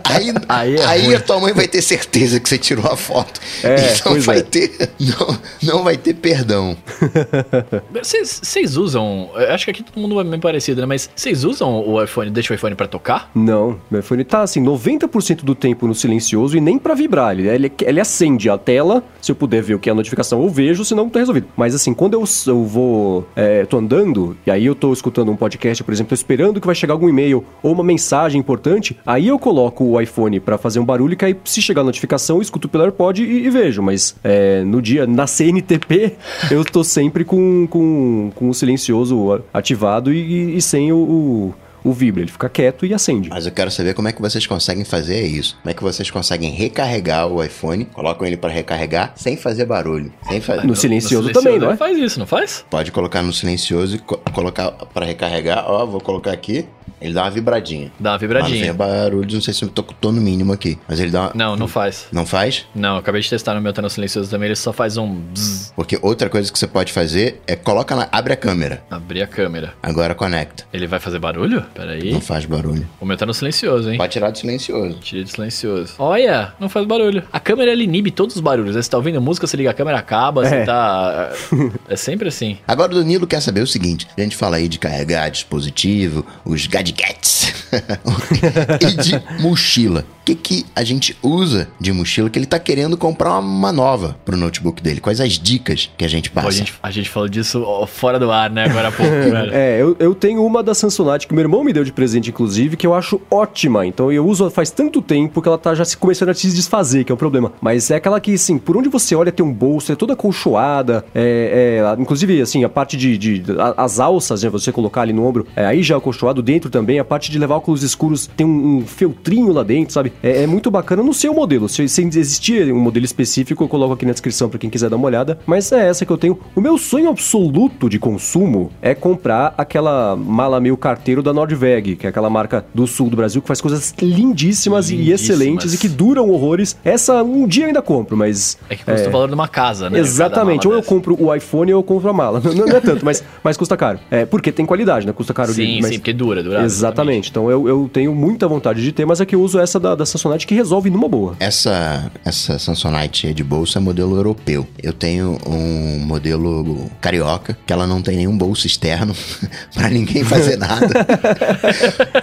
Aí, Aí é aí ruim. a tua mãe vai ter certeza que você tirou a foto. É, e não pois vai é. ter. Não, não vai ter perdão. Vocês usam. Acho que aqui todo mundo é meio parecido, né? Mas vocês usam o iPhone, deixa o iPhone pra tocar? Não, meu iPhone tá assim, 90% do tempo no silencioso e nem pra vibrar. Ele, ele, ele acende a tela, se eu puder ver o que é a notificação, eu vejo, senão tá resolvido. Mas assim, quando eu, eu vou. É, tô andando, e aí eu tô escutando um podcast, por exemplo, tô esperando que vai chegar algum e-mail ou uma mensagem importante, aí eu coloco o iPhone pra fazer um barulho, que aí se chegar a notificação, eu escuto pelo AirPod e, e vejo. Mas é, no dia, na CNTP, eu tô sempre com, com, com o silencioso ativado e, e sem o, o, o vibra. Ele fica quieto e acende. Mas eu quero saber como é que vocês conseguem fazer isso. Como é que vocês conseguem recarregar o iPhone, colocam ele pra recarregar sem fazer barulho. Sem fazer. No silencioso também, não é? Faz isso, não faz? Pode colocar no silencioso e co- colocar pra recarregar. Ó, vou colocar aqui. Ele dá uma vibradinha. Dá uma Mas vibradinha. tem barulho, não sei se eu tô, tô no mínimo aqui. Mas ele dá uma... Não, não faz. Não faz? Não, eu acabei de testar no meu tá no silencioso também, ele só faz um bzzz, Porque outra coisa que você pode fazer é coloca na, abre a câmera. abrir a câmera. Agora conecta. Ele vai fazer barulho? Peraí. Não faz barulho. O meu tá no silencioso, hein? Pode tirar do silencioso. Tira de silencioso. Olha, não faz barulho. A câmera ela inibe todos os barulhos. Aí Você tá ouvindo música, você liga a câmera, acaba, você É. tá. É sempre assim. Agora o Danilo quer saber o seguinte: a gente fala aí de carregar dispositivo, os gadgets e de mochila. O que, que a gente usa de mochila que ele tá querendo comprar uma nova pro notebook dele? Quais as dicas que a gente Pô, passa? a, gente, a gente falou disso fora do ar, né? Agora há pouco, velho. É, eu, eu tenho uma da Samsonite que meu irmão me deu de presente, inclusive, que eu acho ótima. Então eu uso faz tanto tempo que ela tá já se começando a se desfazer, que é um problema. Mas é aquela que, assim, por onde você olha tem um bolso, é toda acolchoada. É, é, inclusive, assim, a parte de. de- a- as alças, né? Você colocar ali no ombro, é, aí já é acolchoado, dentro também, a parte de levar óculos escuros tem um, um feltrinho lá dentro, sabe? É, é, muito bacana no seu modelo. Se, se existir um modelo específico, eu coloco aqui na descrição para quem quiser dar uma olhada. Mas é essa que eu tenho. O meu sonho absoluto de consumo é comprar aquela mala meio carteiro da Nordveg, que é aquela marca do sul do Brasil que faz coisas lindíssimas, lindíssimas. e excelentes e que duram horrores. Essa um dia eu ainda compro, mas. É que custa é... o valor de uma casa, né? Exatamente. Ou eu compro o iPhone ou eu compro a mala. Não, não é tanto, mas, mas custa caro. É, porque tem qualidade, né? Custa caro Sim, de, mas... sim, porque dura, dura. Exatamente. Então eu, eu tenho muita vontade de ter, mas é que eu uso essa da, da Samsonite que resolve numa boa. Essa, essa Samsonite de bolsa é modelo europeu. Eu tenho um modelo carioca, que ela não tem nenhum bolso externo para ninguém fazer nada.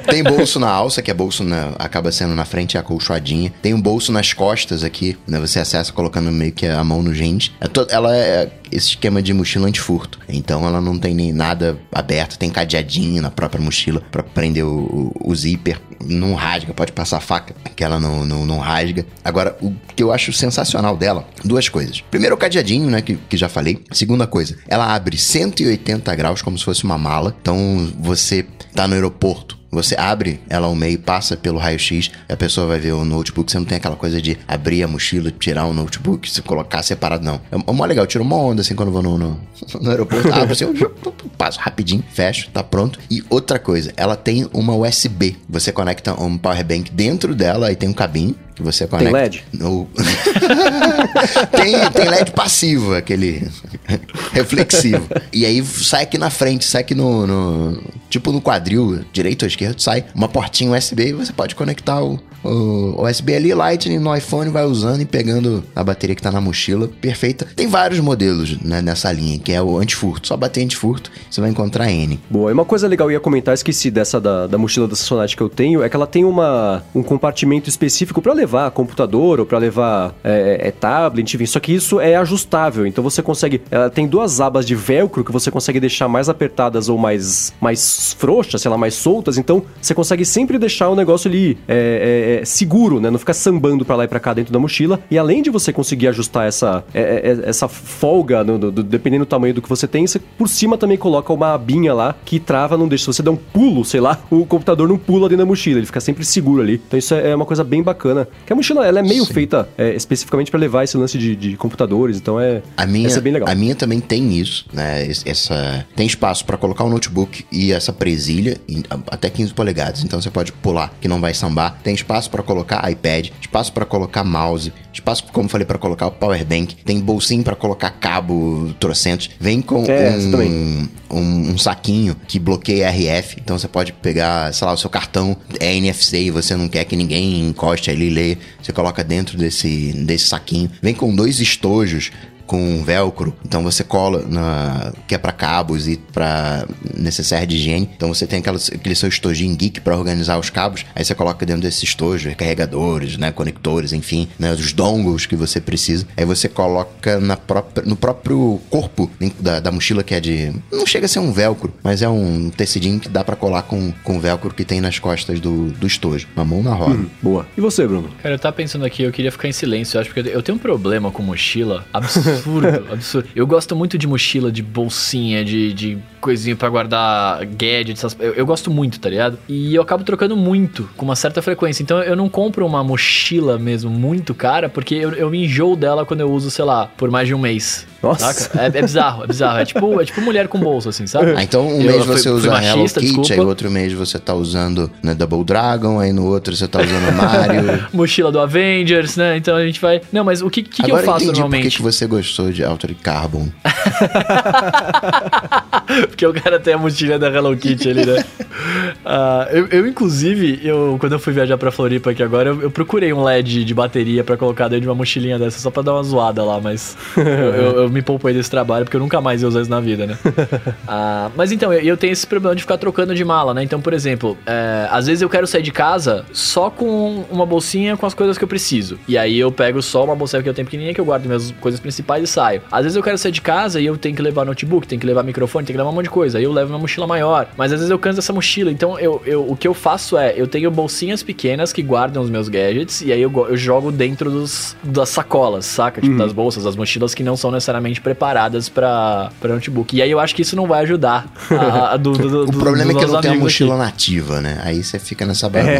tem bolso na alça, que é bolso na, acaba sendo na frente, é acolchoadinha. Tem um bolso nas costas aqui, né? Você acessa colocando meio que a mão no gente. É to, ela é esse esquema de mochila antifurto. Então ela não tem nem nada aberto, tem cadeadinho na própria mochila para prender o, o, o, zíper. Não rasga, pode passar faca, que ela não, não, não, rasga. Agora, o que eu acho sensacional dela, duas coisas. Primeiro, o cadeadinho, né, que, que já falei. Segunda coisa, ela abre 180 graus como se fosse uma mala. Então você tá no aeroporto você abre ela ao meio, passa pelo raio-x, a pessoa vai ver o notebook. Você não tem aquela coisa de abrir a mochila, tirar o notebook, se colocar separado, não. É, é mó legal, eu tiro uma onda assim quando eu vou no, no, no aeroporto. Abro assim, passo rapidinho, fecho, tá pronto. E outra coisa, ela tem uma USB. Você conecta um power bank dentro dela e tem um cabinho você conecta. Tem LED? No... tem, tem LED passivo, aquele reflexivo. E aí sai aqui na frente, sai aqui no, no tipo no quadril, direito ou esquerdo, sai uma portinha USB e você pode conectar o, o USB ali, Lightning no iPhone, vai usando e pegando a bateria que tá na mochila, perfeita. Tem vários modelos né, nessa linha, que é o antifurto. Só bater antifurto, você vai encontrar N. Boa, e uma coisa legal eu ia comentar, esqueci dessa da, da mochila da Sonate que eu tenho, é que ela tem uma, um compartimento específico para levar computador ou para levar é, é, tablet, enfim. Só que isso é ajustável, então você consegue. Ela tem duas abas de velcro que você consegue deixar mais apertadas ou mais, mais frouxas, sei lá, mais soltas. Então você consegue sempre deixar o negócio ali é, é é, seguro, né? Não fica sambando para lá e pra cá dentro da mochila. E além de você conseguir ajustar essa, é, é, essa folga, no, do, dependendo do tamanho do que você tem, você por cima também coloca uma abinha lá que trava, não deixa. Se você der um pulo, sei lá, o computador não pula dentro da mochila, ele fica sempre seguro ali. Então isso é uma coisa bem bacana. Que a mochila, ela é meio Sim. feita é, especificamente para levar esse lance de, de, computadores, então é, a minha, é bem legal. A minha também tem isso, né? Essa, tem espaço para colocar o notebook e essa presilha, até 15 polegadas, então você pode pular, que não vai sambar. Tem espaço para colocar iPad, espaço para colocar mouse, espaço, como falei, para colocar o power bank, tem bolsinho para colocar cabo trocentos, vem com é, um, um, um, saquinho que bloqueia RF, então você pode pegar, sei lá, o seu cartão é NFC e você não quer que ninguém encoste ali e leia, você coloca dentro desse, desse saquinho. Vem com dois estojos com velcro. Então você cola na que é para cabos e para necessário de higiene. Então você tem aquela, aquele seu estojinho geek para organizar os cabos. Aí você coloca dentro desse estojo carregadores, né, conectores, enfim, né, os dongles que você precisa. Aí você coloca na própria, no próprio corpo da, da mochila que é de não chega a ser um velcro, mas é um tecidinho que dá para colar com com velcro que tem nas costas do, do estojo. Uma mão na roda. Hum, boa. E você, Bruno? Cara, eu tava pensando aqui, eu queria ficar em silêncio, eu acho porque eu tenho um problema com mochila absurdo absurdo, absurdo. Eu gosto muito de mochila, de bolsinha, de, de coisinha para guardar gadgets. Eu, eu, gosto muito, tá ligado? E eu acabo trocando muito, com uma certa frequência. Então eu não compro uma mochila mesmo muito cara, porque eu, eu me enjoo dela quando eu uso, sei lá, por mais de um mês. Nossa. É, é, bizarro, é bizarro. É tipo, é tipo mulher com bolsa, assim, sabe? Ah, então um eu, mês você usa machista, Hello Kitty, desculpa. aí outro mês você tá usando né, Double Dragon, aí no outro você tá usando Mario. Mochila do Avengers, né? Então a gente vai... Não, mas o que, que, que eu faço entendi normalmente? Por que, que você gostou de Altered Carbon? Porque o cara tem a mochila da Hello Kitty ali, né? uh, eu, eu, inclusive, eu, quando eu fui viajar pra Floripa aqui agora, eu, eu procurei um LED de bateria pra colocar dentro de uma mochilinha dessa, só pra dar uma zoada lá, mas eu, eu, me poupei desse trabalho, porque eu nunca mais ia usar isso na vida, né? uh, mas então, eu, tenho esse problema de ficar trocando de mala, né? Então, por exemplo, é, às vezes eu quero sair de casa só com uma bolsinha com as coisas que eu preciso. E aí eu pego só uma bolsinha que eu tenho pequenininha, que eu guardo minhas coisas principais e saio. Às vezes eu quero sair de casa e eu tenho que levar notebook, tenho que levar microfone, tem que levar um monte de coisa. Aí eu levo uma mochila maior. Mas às vezes eu canso dessa mochila. Então eu, eu, o que eu faço é, eu tenho bolsinhas pequenas que guardam os meus gadgets, e aí eu, eu jogo dentro dos, das sacolas, saca? Tipo, das bolsas, das mochilas que não são necessariamente preparadas pra, pra notebook. E aí eu acho que isso não vai ajudar a, a do, do, do, O problema é que eu não tenho a mochila aqui. nativa, né? Aí você fica nessa bagunça.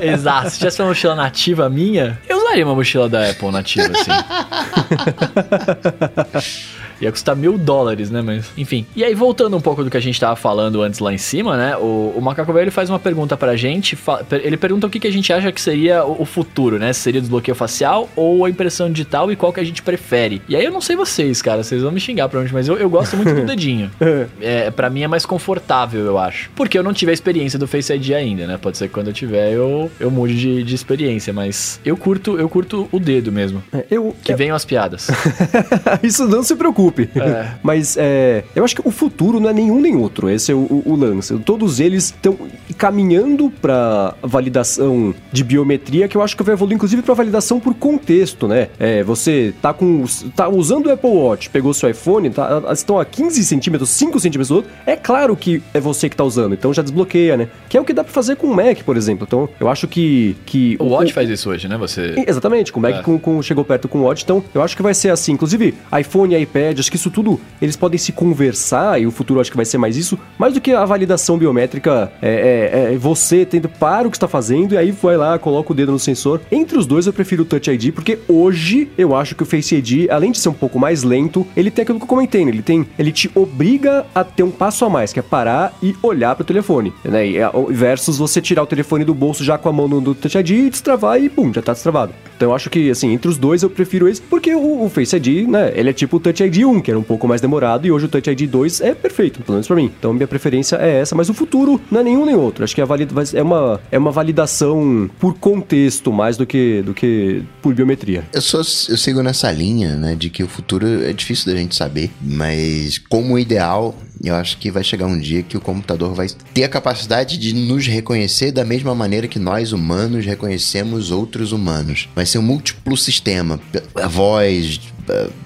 É. Exato. Se tivesse uma mochila nativa minha, eu usaria uma mochila da Apple nativa, assim. Ia custar mil dólares, né? Mas, enfim. E aí, voltando um pouco do que a gente tava falando antes lá em cima, né? O, o Macaco Velho faz uma pergunta pra gente. Ele pergunta o que, que a gente acha que seria o, o futuro, né? Se seria desbloqueio facial ou a impressão digital e qual que a gente prefere. E aí, eu não sei vocês, cara. Vocês vão me xingar provavelmente, mas eu, eu gosto muito do dedinho. É, pra mim é mais confortável, eu acho. Porque eu não tive a experiência do Face ID ainda, né? Pode ser que quando eu tiver eu, eu mude de, de experiência, mas eu curto, eu curto o dedo mesmo. É, Eu, Que venham as piadas. Isso não se preocupe. É. Mas é, eu acho que o futuro não é nenhum nem outro. Esse é o, o- o lance. Todos eles estão caminhando para validação de biometria, que eu acho que vai evoluir inclusive para validação por contexto, né? É, você tá com tá usando o Apple Watch, pegou seu iPhone, tá, estão a 15 centímetros, 5 centímetros do outro. É claro que é você que tá usando, então já desbloqueia, né? Que é o que dá para fazer com o Mac, por exemplo. Então eu acho que que O Watch faz isso hoje, né? Você. Exatamente, com o Mac É. com, com- chegou perto com o Watch, então eu acho que vai ser assim. Inclusive, iPhone e iPad, acho que isso tudo, eles podem se conversar, e o futuro acho que vai ser mais isso, mais do que a validação biométrica, é, é- é você tendo para o que está fazendo, e aí vai lá, coloca o dedo no sensor. Entre os dois, eu prefiro o Touch ID, porque hoje eu acho que o Face ID, além de ser um pouco mais lento, ele tem aquilo que eu comentei, né? Ele tem, ele te obriga a ter um passo a mais, que é parar e olhar para o telefone, né? É, versus você tirar o telefone do bolso já com a mão no, no Touch ID e destravar e pum, já tá destravado. Então eu acho que, assim, entre os dois eu prefiro esse, porque o, o Face ID, né, ele é tipo o Touch ID 1, que era um pouco mais demorado, e hoje o Touch ID 2 é perfeito, pelo menos pra mim. Então minha preferência é essa, mas o futuro não é nenhum nem outro. Acho que a valida, é, uma, é uma validação por contexto mais do que, do que por biometria. Eu, sou, eu sigo nessa linha, né, de que o futuro é difícil da gente saber, mas como ideal, eu acho que vai chegar um dia que o computador vai ter a capacidade de nos reconhecer da mesma maneira que nós humanos reconhecemos outros humanos. Vai ser um múltiplo sistema, a voz,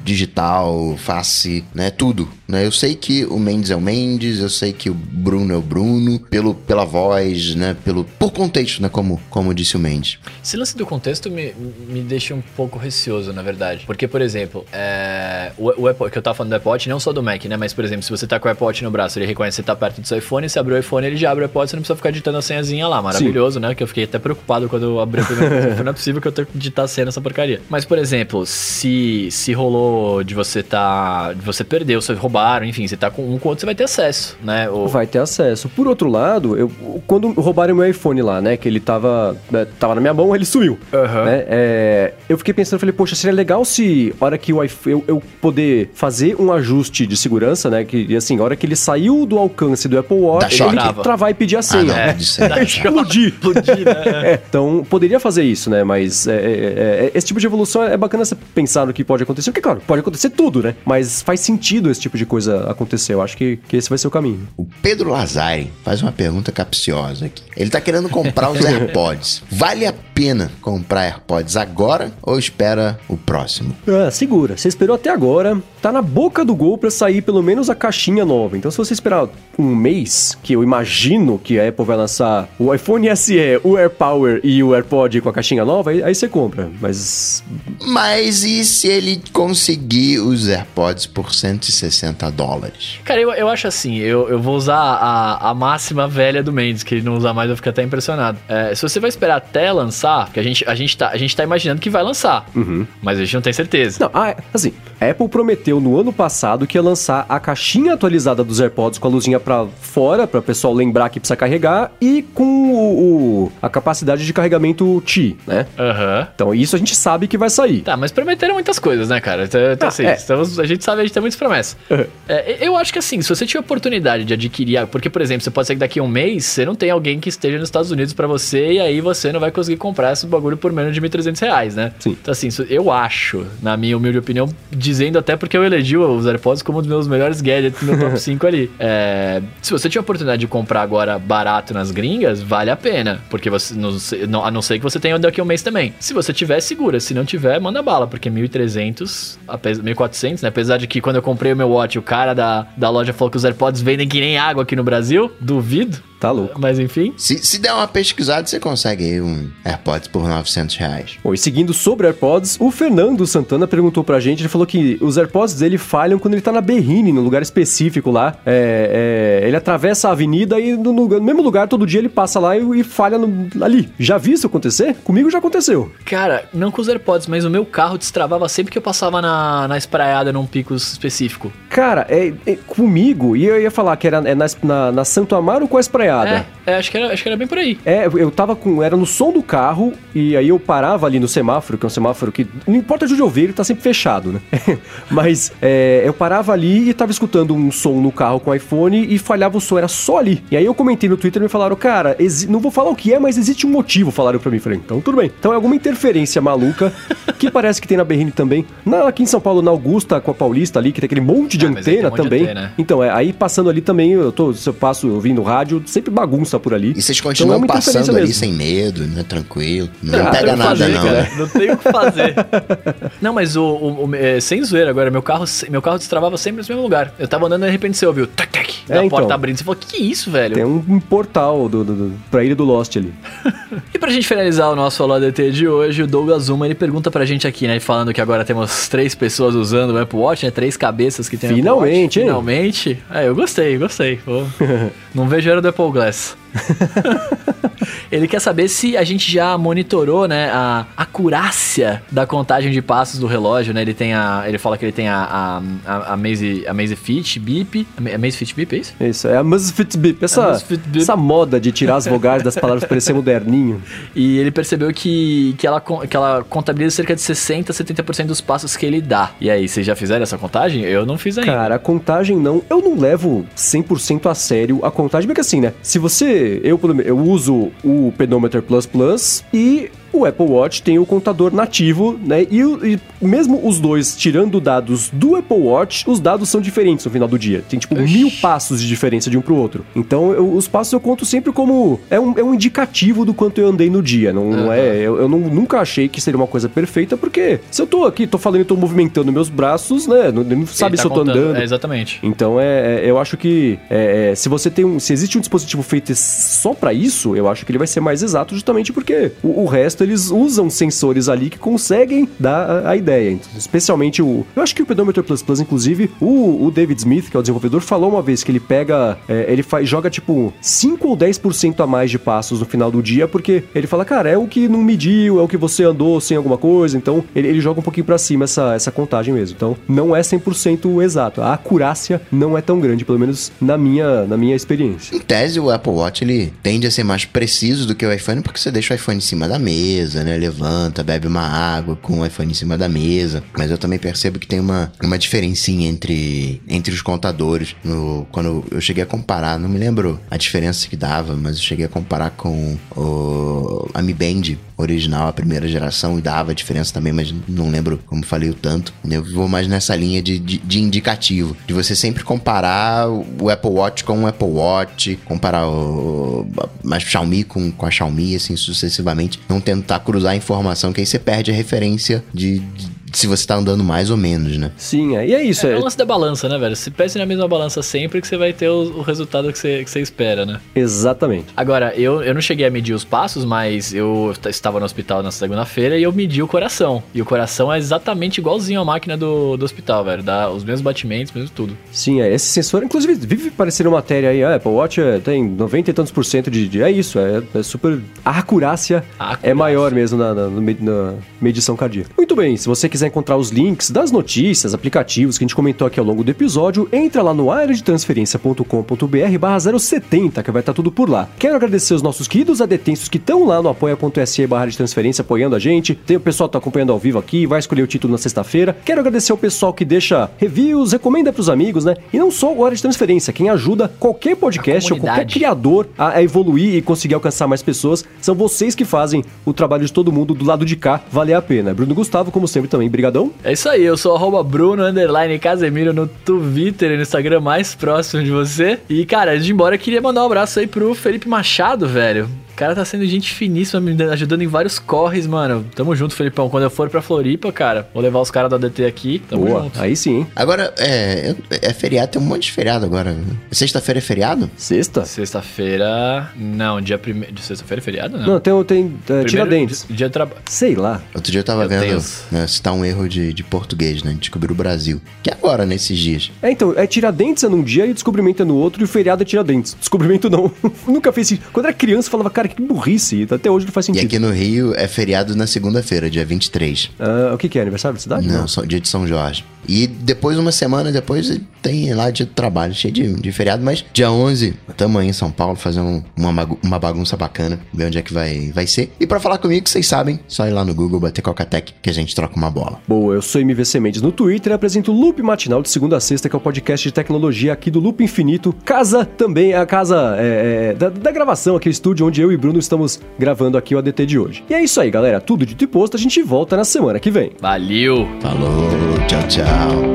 digital, face, né, tudo. Né? Eu sei que o Mendes é o Mendes, eu sei que o Bruno é o Bruno, pelo, pela voz, né, pelo por contexto, né, como como disse o Mendes. Esse lance do contexto me, me deixa um pouco receoso, na verdade. Porque, por exemplo, é, o, o Apple, que eu tava falando do Apple Watch, não só do Mac, né? Mas, por exemplo, se você tá com o Apple Watch no braço, ele reconhece que você tá perto do seu iPhone, você abre o iPhone, ele já abre o Apple Watch, você não precisa ficar digitando a senhazinha lá. Maravilhoso, né? Que eu fiquei até preocupado quando eu abri o primeiro. Não é possível que eu tenha que digitar a senha nessa porcaria. Mas, por exemplo, se, se rolou de você tá. de você perdeu, você roubaram, enfim, você tá com um com o outro, você vai ter acesso, né? O, Vai ter acesso. Por outro lado, eu, quando roubaram meu iPhone lá, né? Que ele tava, né, tava na minha mão, ele sumiu. Aham. né, é, eu fiquei pensando, falei, poxa, seria legal se, a hora que o iPhone, eu, eu poder fazer um ajuste de segurança, né? Que, assim, a hora que ele saiu do alcance do Apple Watch, ele Trava. travar e pedir a Ah, senha. não, É. Explodir. Explodir, né? É, então poderia fazer isso, né? Mas é, é, é, esse tipo de evolução é bacana você pensar no que pode acontecer. Porque, claro, pode acontecer tudo, né? Mas faz sentido esse tipo de coisa acontecer. Eu acho que, que esse vai ser o caminho. O Pedro Lazari faz uma pergunta capciosa aqui. Ele tá querendo comprar os AirPods. Vale a pena comprar AirPods agora ou espera o próximo? Ah, segura. Você esperou até agora, tá na boca do gol pra sair pelo menos a caixinha nova. Então, se você esperar um mês, que eu imagino que a Apple vai lançar o iPhone SE, o AirPower e o AirPod com a caixinha nova, aí, aí você compra. Mas Mas e se ele conseguir os AirPods por 160 dólares? Cara, eu, eu acho assim, eu, eu vou usar a, a máxima velha do Mendes, que ele não usa mais, eu fico até impressionado. É, se você vai esperar até lançar, porque a gente, a gente, tá, a gente tá imaginando que vai lançar, mas a gente não tem certeza. Não, ah, assim, a Apple prometeu no ano passado que ia lançar a caixinha atualizada dos AirPods com a luzinha pra fora, pra pessoal lembrar que precisa carregar, e com o, o- a capacidade de carregamento Qi, né? Aham. Então isso a gente sabe que vai sair. Tá, mas prometeram muitas coisas, né, cara? Então, então, Ah, assim, é. estamos- a gente sabe, a gente tem muitas promessas. Uhum. É, eu acho que assim, se você tiver oportunidade de adquirir, porque, por exemplo, você pode ser que daqui a um mês você não tem alguém que esteja nos Estados Unidos pra você e aí você não vai conseguir comprar esse bagulho por menos de 1.300 reais, né? Sim. Então, assim, eu acho, na minha humilde opinião, dizendo até porque eu elegi os AirPods como um dos meus melhores gadgets no top 5 ali. É, se você tiver oportunidade de comprar agora barato nas gringas, vale a pena, porque você, não, a não ser que você tenha daqui a um mês também. Se você tiver, segura. Se não tiver, manda bala, porque 1.300, apes- 1.400, né? Apesar de que quando eu comprei o meu Watch, o cara da, da loja falou que os AirPods vendem que nem água aqui no Brasil, duvido. Tá louco. Mas enfim. Se, se der uma pesquisada, você consegue aí um AirPods por 900 reais. Bom, e seguindo sobre AirPods, o Fernando Santana perguntou pra gente, ele falou que os AirPods dele falham quando ele tá na Berrine, no lugar específico lá. É, é, ele atravessa a avenida e no, no mesmo lugar, todo dia ele passa lá e, e falha no, ali. Já vi isso acontecer? Comigo já aconteceu. Cara, não com os AirPods, mas o meu carro destravava sempre que eu passava na, na espraiada num pico específico. Cara, é, é comigo, e eu ia falar que era é na, na, na Santo Amaro com a espraiada. É, é, acho, que era, acho que era bem por aí. É, eu tava com. Era no som do carro, e aí eu parava ali no semáforo, que é um semáforo que. Não importa de onde eu ver, ele tá sempre fechado, né? Mas é, eu parava ali e tava escutando um som no carro com o iPhone e falhava o som, era só ali. E aí eu comentei no Twitter e me falaram, cara, não vou falar o que é, mas existe um motivo, falaram pra mim. Falei, então tudo bem. Então é alguma interferência maluca que parece que tem na Berrine também. Na, aqui em São Paulo, na Augusta, com a Paulista ali, que tem aquele monte de Ah, antena um monte de também. antena. Então, é, aí passando ali também, eu tô, se eu passo ouvindo rádio, sempre bagunça por ali. E vocês Então é continuam uma interferência passando ali mesmo. sem medo, né? Tranquilo. Não Ah, pega nada, fazer, não, cara. né? Não tem o que fazer. não, mas o, o- o- é, sem zoeira agora, meu carro, meu carro destravava sempre no mesmo lugar. Eu tava andando e de repente você ouviu tac, tac, É, da então. porta abrindo. Você falou, que é isso, velho? Tem um, um portal do, do, do, pra ilha do Lost ali. E pra gente finalizar o nosso Alô ADT de hoje, o Douglas Zuma, ele pergunta pra gente aqui, né, falando que agora temos três pessoas usando o Apple Watch, né, três cabeças que tem o Apple Finalmente, Watch. hein? Finalmente. É, eu gostei, gostei. Não vejo a hora do Apple Douglas. ele quer saber se a gente já monitorou, né, a acurácia da contagem de passos do relógio, né? Ele tem a, ele fala que ele tem a a, a, a Maze, a Maze Fit Beep, a Maze Fit Beep, é isso? Isso, é a Musfit Beep. Essa, Musfit Beep. essa moda de tirar as vogais das palavras pra parecer moderninho. E ele percebeu que, que, ela, que ela contabiliza cerca de 60, 70% dos passos que ele dá. E aí, vocês já fizeram essa contagem? Eu não fiz ainda. Cara, a contagem não. Eu não levo 100% a sério a contagem, porque assim, né? Se você. Eu, eu uso o Pedometer Plus Plus e. O Apple Watch tem o contador nativo, né? E, e mesmo os dois tirando dados do Apple Watch, os dados são diferentes no final do dia. Tem tipo Oxi. mil passos de diferença de um pro outro. Então eu- os passos eu conto sempre como. É um, é um indicativo do quanto eu andei no dia. Não, não Aham. é. Eu, eu não- nunca achei que seria uma coisa perfeita, porque se eu tô aqui, tô falando e tô movimentando meus braços, né? Não, não sabe Ele se tá eu tô contando- andando. É, exatamente. Então é, é- eu acho que é, é, se você tem um, se existe um dispositivo feito só pra isso, eu acho que ele vai ser mais exato justamente porque o, o resto eles usam sensores ali que conseguem dar a, ideia. Então, Especialmente o, eu acho que o Pedometer Plus Plus, inclusive o, o David Smith, que é o desenvolvedor, falou uma vez que ele pega, é, ele faz, joga tipo 5 ou 10% a mais de passos no final do dia, porque ele fala, cara, é o que não mediu, é o que você andou sem alguma coisa, então ele, ele joga um pouquinho pra cima essa, essa contagem mesmo. Então não é 100% exato. A acurácia não é tão grande, pelo menos na minha, na minha experiência. Em tese, o Apple Watch ele tende a ser mais preciso do que o iPhone, porque você deixa o iPhone em cima da mesa, né? Levanta, bebe uma água com o iPhone em cima da mesa. Mas eu também percebo que tem uma, uma diferencinha entre, entre os contadores. No, quando eu cheguei a comparar, não me lembro a diferença que dava, mas eu cheguei a comparar com o a Mi Band original, a primeira geração, e dava diferença também, mas não lembro como falei o tanto. Eu vou mais nessa linha de, de, de indicativo, de você sempre comparar o Apple Watch com o Apple Watch, comparar o mais Xiaomi com, com a Xiaomi, assim sucessivamente, não tentar cruzar a informação, que aí você perde a referência de, de se você tá andando mais ou menos, né? Sim, é, e é isso. É, É, o lance da balança, né, velho? Se pese na mesma balança sempre que você vai ter o, o resultado que você, que você espera, né? Exatamente. Agora, eu, eu não cheguei a medir os passos, mas eu estava no hospital na segunda-feira e eu medi o coração. E o coração é exatamente igualzinho à máquina do, do hospital, velho. Dá os mesmos batimentos, mesmo tudo. Sim, é, esse sensor, inclusive, vive parecendo matéria aí, a Apple Watch é, tem 90 e tantos por cento de, de- É isso, é, é super. A acurácia, A é acurácia. maior mesmo na, na- na medição cardíaca. Muito bem, se você quiser encontrar os links das notícias, aplicativos que a gente comentou aqui ao longo do episódio, entra lá no areadetransferência.com.br barra 070, que vai estar tudo por lá. Quero agradecer os nossos queridos adetensos que estão lá no apoia.se barra de transferência apoiando a gente. Tem o pessoal que tá acompanhando ao vivo aqui, vai escolher o título na sexta-feira. Quero agradecer ao pessoal que deixa reviews, recomenda pros amigos, né? E não só o Área de Transferência, quem ajuda qualquer podcast ou qualquer criador a, a evoluir e conseguir alcançar mais pessoas. São vocês que fazem o trabalho de todo mundo do lado de cá valer a pena. Bruno Gustavo, como sempre, também, brigadão. É isso aí, eu sou arroba Bruno Underline Casemiro no Twitter e no Instagram mais próximo de você. E, cara, antes de ir embora, eu queria mandar um abraço aí pro Felipe Machado, velho. Cara tá sendo gente finíssima, me ajudando em vários corres, mano. Tamo junto, Felipão. Quando eu for pra Floripa, cara, vou levar os caras da DT aqui. Tamo Boa, junto. aí sim? Agora, é, é feriado, tem um monte de feriado agora. Sexta-feira é feriado? Sexta? Sexta-feira. Não, dia primeiro. Sexta-feira é feriado? Não. Não, tem, tem é, Primeiro Tiradentes. Dia de trabalho. Sei lá. Outro dia eu tava Meu vendo né, citar um erro de, de português, né? Descobrir o Brasil. Que é agora, nesses dias. É, então, é Tiradentes é num dia e descobrimento é no outro e o feriado é Tiradentes. Descobrimento não. Nunca fez sentido. Quando era criança, eu falava, cara, que burrice. Até hoje não faz E sentido. aqui no Rio é feriado na segunda-feira, dia 23. Ah, o que, que é? Aniversário da cidade? Não, só dia de São Jorge. E depois, uma semana depois, tem lá dia de trabalho, cheio de, de feriado. Mas dia 11, tamo aí em São Paulo fazendo uma, uma bagunça bacana. Ver onde é que vai, vai ser. E pra falar comigo, vocês sabem, só ir lá no Google, bater Cocatec, que a gente troca uma bola. Boa, eu sou MVC Mendes no Twitter e apresento o Loop Matinal de segunda a sexta, que é o podcast de tecnologia aqui do Loop Infinito. Casa também, a casa é, é, da, da gravação aqui, o estúdio onde eu e Bruno estamos gravando aqui o ADT de hoje. E é isso aí, galera. Tudo dito e posto, a gente volta na semana que vem. Valeu! Falou, tchau, tchau.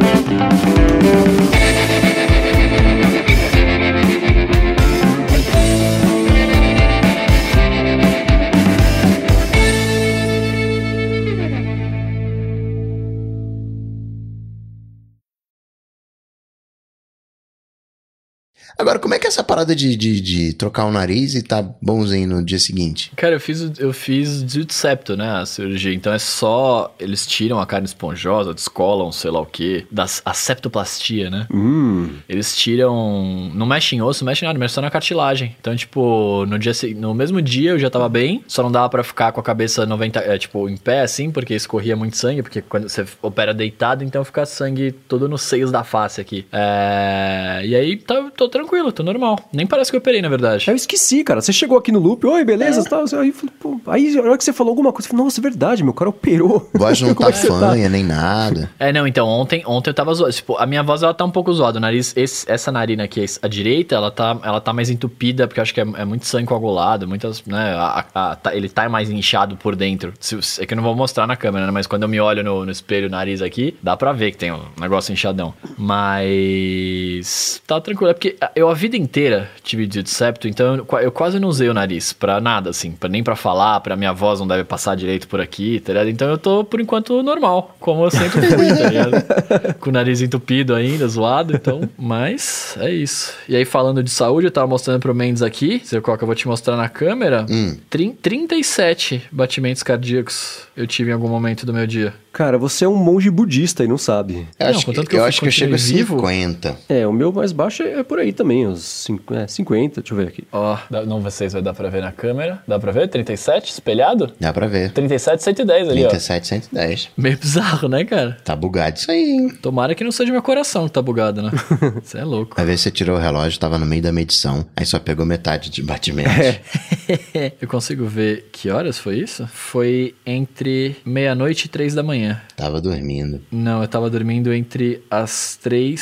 Agora, como é que é essa parada de, de, de trocar o nariz e tá bonzinho no dia seguinte? Cara, eu fiz, o- eu fiz de septo, né? A cirurgia. Então é só. Eles tiram a carne esponjosa, descolam, sei lá o quê. Das, a septoplastia, né? Hum, Eles tiram. Não mexe em osso, não mexe em nada, mexe só na cartilagem. Então, tipo, no, dia, no mesmo dia eu já tava bem, só não dava pra ficar com a cabeça 90, é, tipo, em pé, assim, porque escorria muito sangue, porque quando você opera deitado, então fica sangue todo nos seios da face aqui. É, E aí, tá, tô tranquilo, tô normal. Nem parece que eu operei, na verdade. eu esqueci, cara. Você chegou aqui no Loop, oi, beleza? Tal, aí, falei, pô, aí, na hora que você falou alguma coisa, eu falei, nossa, é verdade, meu cara operou. Voz não tá é fanha, nem nada. É, não, então, ontem, ontem eu tava zoado. Tipo, a minha voz, ela tá um pouco zoada. O nariz, esse- essa narina aqui, a direita, ela tá, ela tá mais entupida, porque eu acho que é, é muito sangue coagulado, muitas, né, a- a- tá- ele tá mais inchado por dentro. É que eu não vou mostrar na câmera, né, mas quando eu me olho no, no espelho, o nariz aqui, dá pra ver que tem um negócio inchadão. Mas tá tranquilo, é porque eu a vida inteira tive de septo, então eu, eu quase não usei o nariz pra nada, assim, pra, nem pra falar, pra minha voz não deve passar direito por aqui, tá ligado? Então eu tô, por enquanto, normal, como eu sempre fui, tá ligado? Com o nariz entupido ainda, zoado, então, mas é isso. E aí, falando de saúde, eu tava mostrando pro Mendes aqui, seu Coca, eu vou te mostrar na câmera, Hum. trin- 37 batimentos cardíacos eu tive em algum momento do meu dia. Cara, você é um monge budista e não sabe. Eu Não, acho, que, que eu eu acho que eu chego a continue vivo. 50. É, o meu mais baixo é, é por aí também, uns cinco- é, 50, deixa eu ver aqui. Ó, dá- não vocês vai dar pra ver na câmera. Dá pra ver? 37 espelhado? Dá pra ver. 37, 110 ali, 37, 110. ó. Meio bizarro, né, cara? Tá bugado isso aí, hein? Tomara que não seja meu coração que tá bugado, né? Você é louco. Ver se você tirou o relógio, tava no meio da medição. Aí só pegou metade de batimento. Eu consigo ver que horas foi isso? Foi entre meia-noite e três da manhã. Tava dormindo. Não, eu tava dormindo entre as três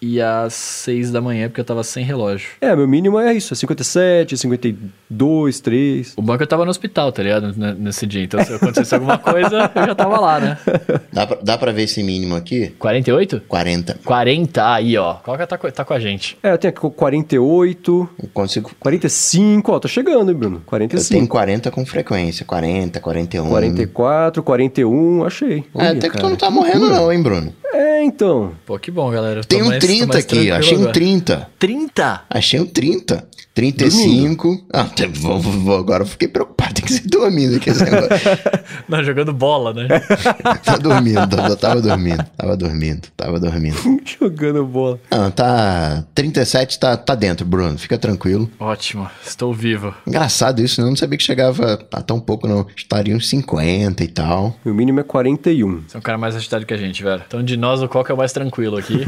e as seis da manhã, porque eu tava sem relógio. É, meu mínimo é isso, é 57, 52, 3. O banco eu tava no hospital, tá ligado? N- Nesse dia. Então, se acontecesse alguma coisa, eu já tava lá, né? Dá pra, dá pra ver esse mínimo aqui? 48? 40. 40, aí, ó. Qual que tá, tá com a gente? É, eu tenho aqui 48, Eu consigo. 45, ó, tô chegando, hein, Bruno? Eu 45. tenho 40 com frequência. 40, 41. 44, 41, achei. É, Olha, até que tu cara. não tá morrendo, não, hein, Bruno? É, então. Pô, que bom, galera. Tem um mais- tô 30 mais aqui, achei um agora. 30. 30? Achei um 30. 35. Ah, tá- vou, vou- agora eu fiquei preocupado. Tem que ser dormindo aqui esse negócio. Não, jogando bola, né? tá dormindo, eu tava dormindo. Tava dormindo, tava dormindo. Jogando bola. Não, tá. 37 tá, tá dentro, Bruno. Fica tranquilo. Ótimo, estou vivo. Engraçado isso, né? Eu não sabia que chegava a tão pouco, não. Estaria uns 50 e tal. Meu mínimo é 41. Você é um cara mais agitado que a gente, velho. Então, de nós, o qual que é o mais tranquilo aqui?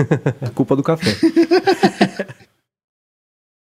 Culpa do café.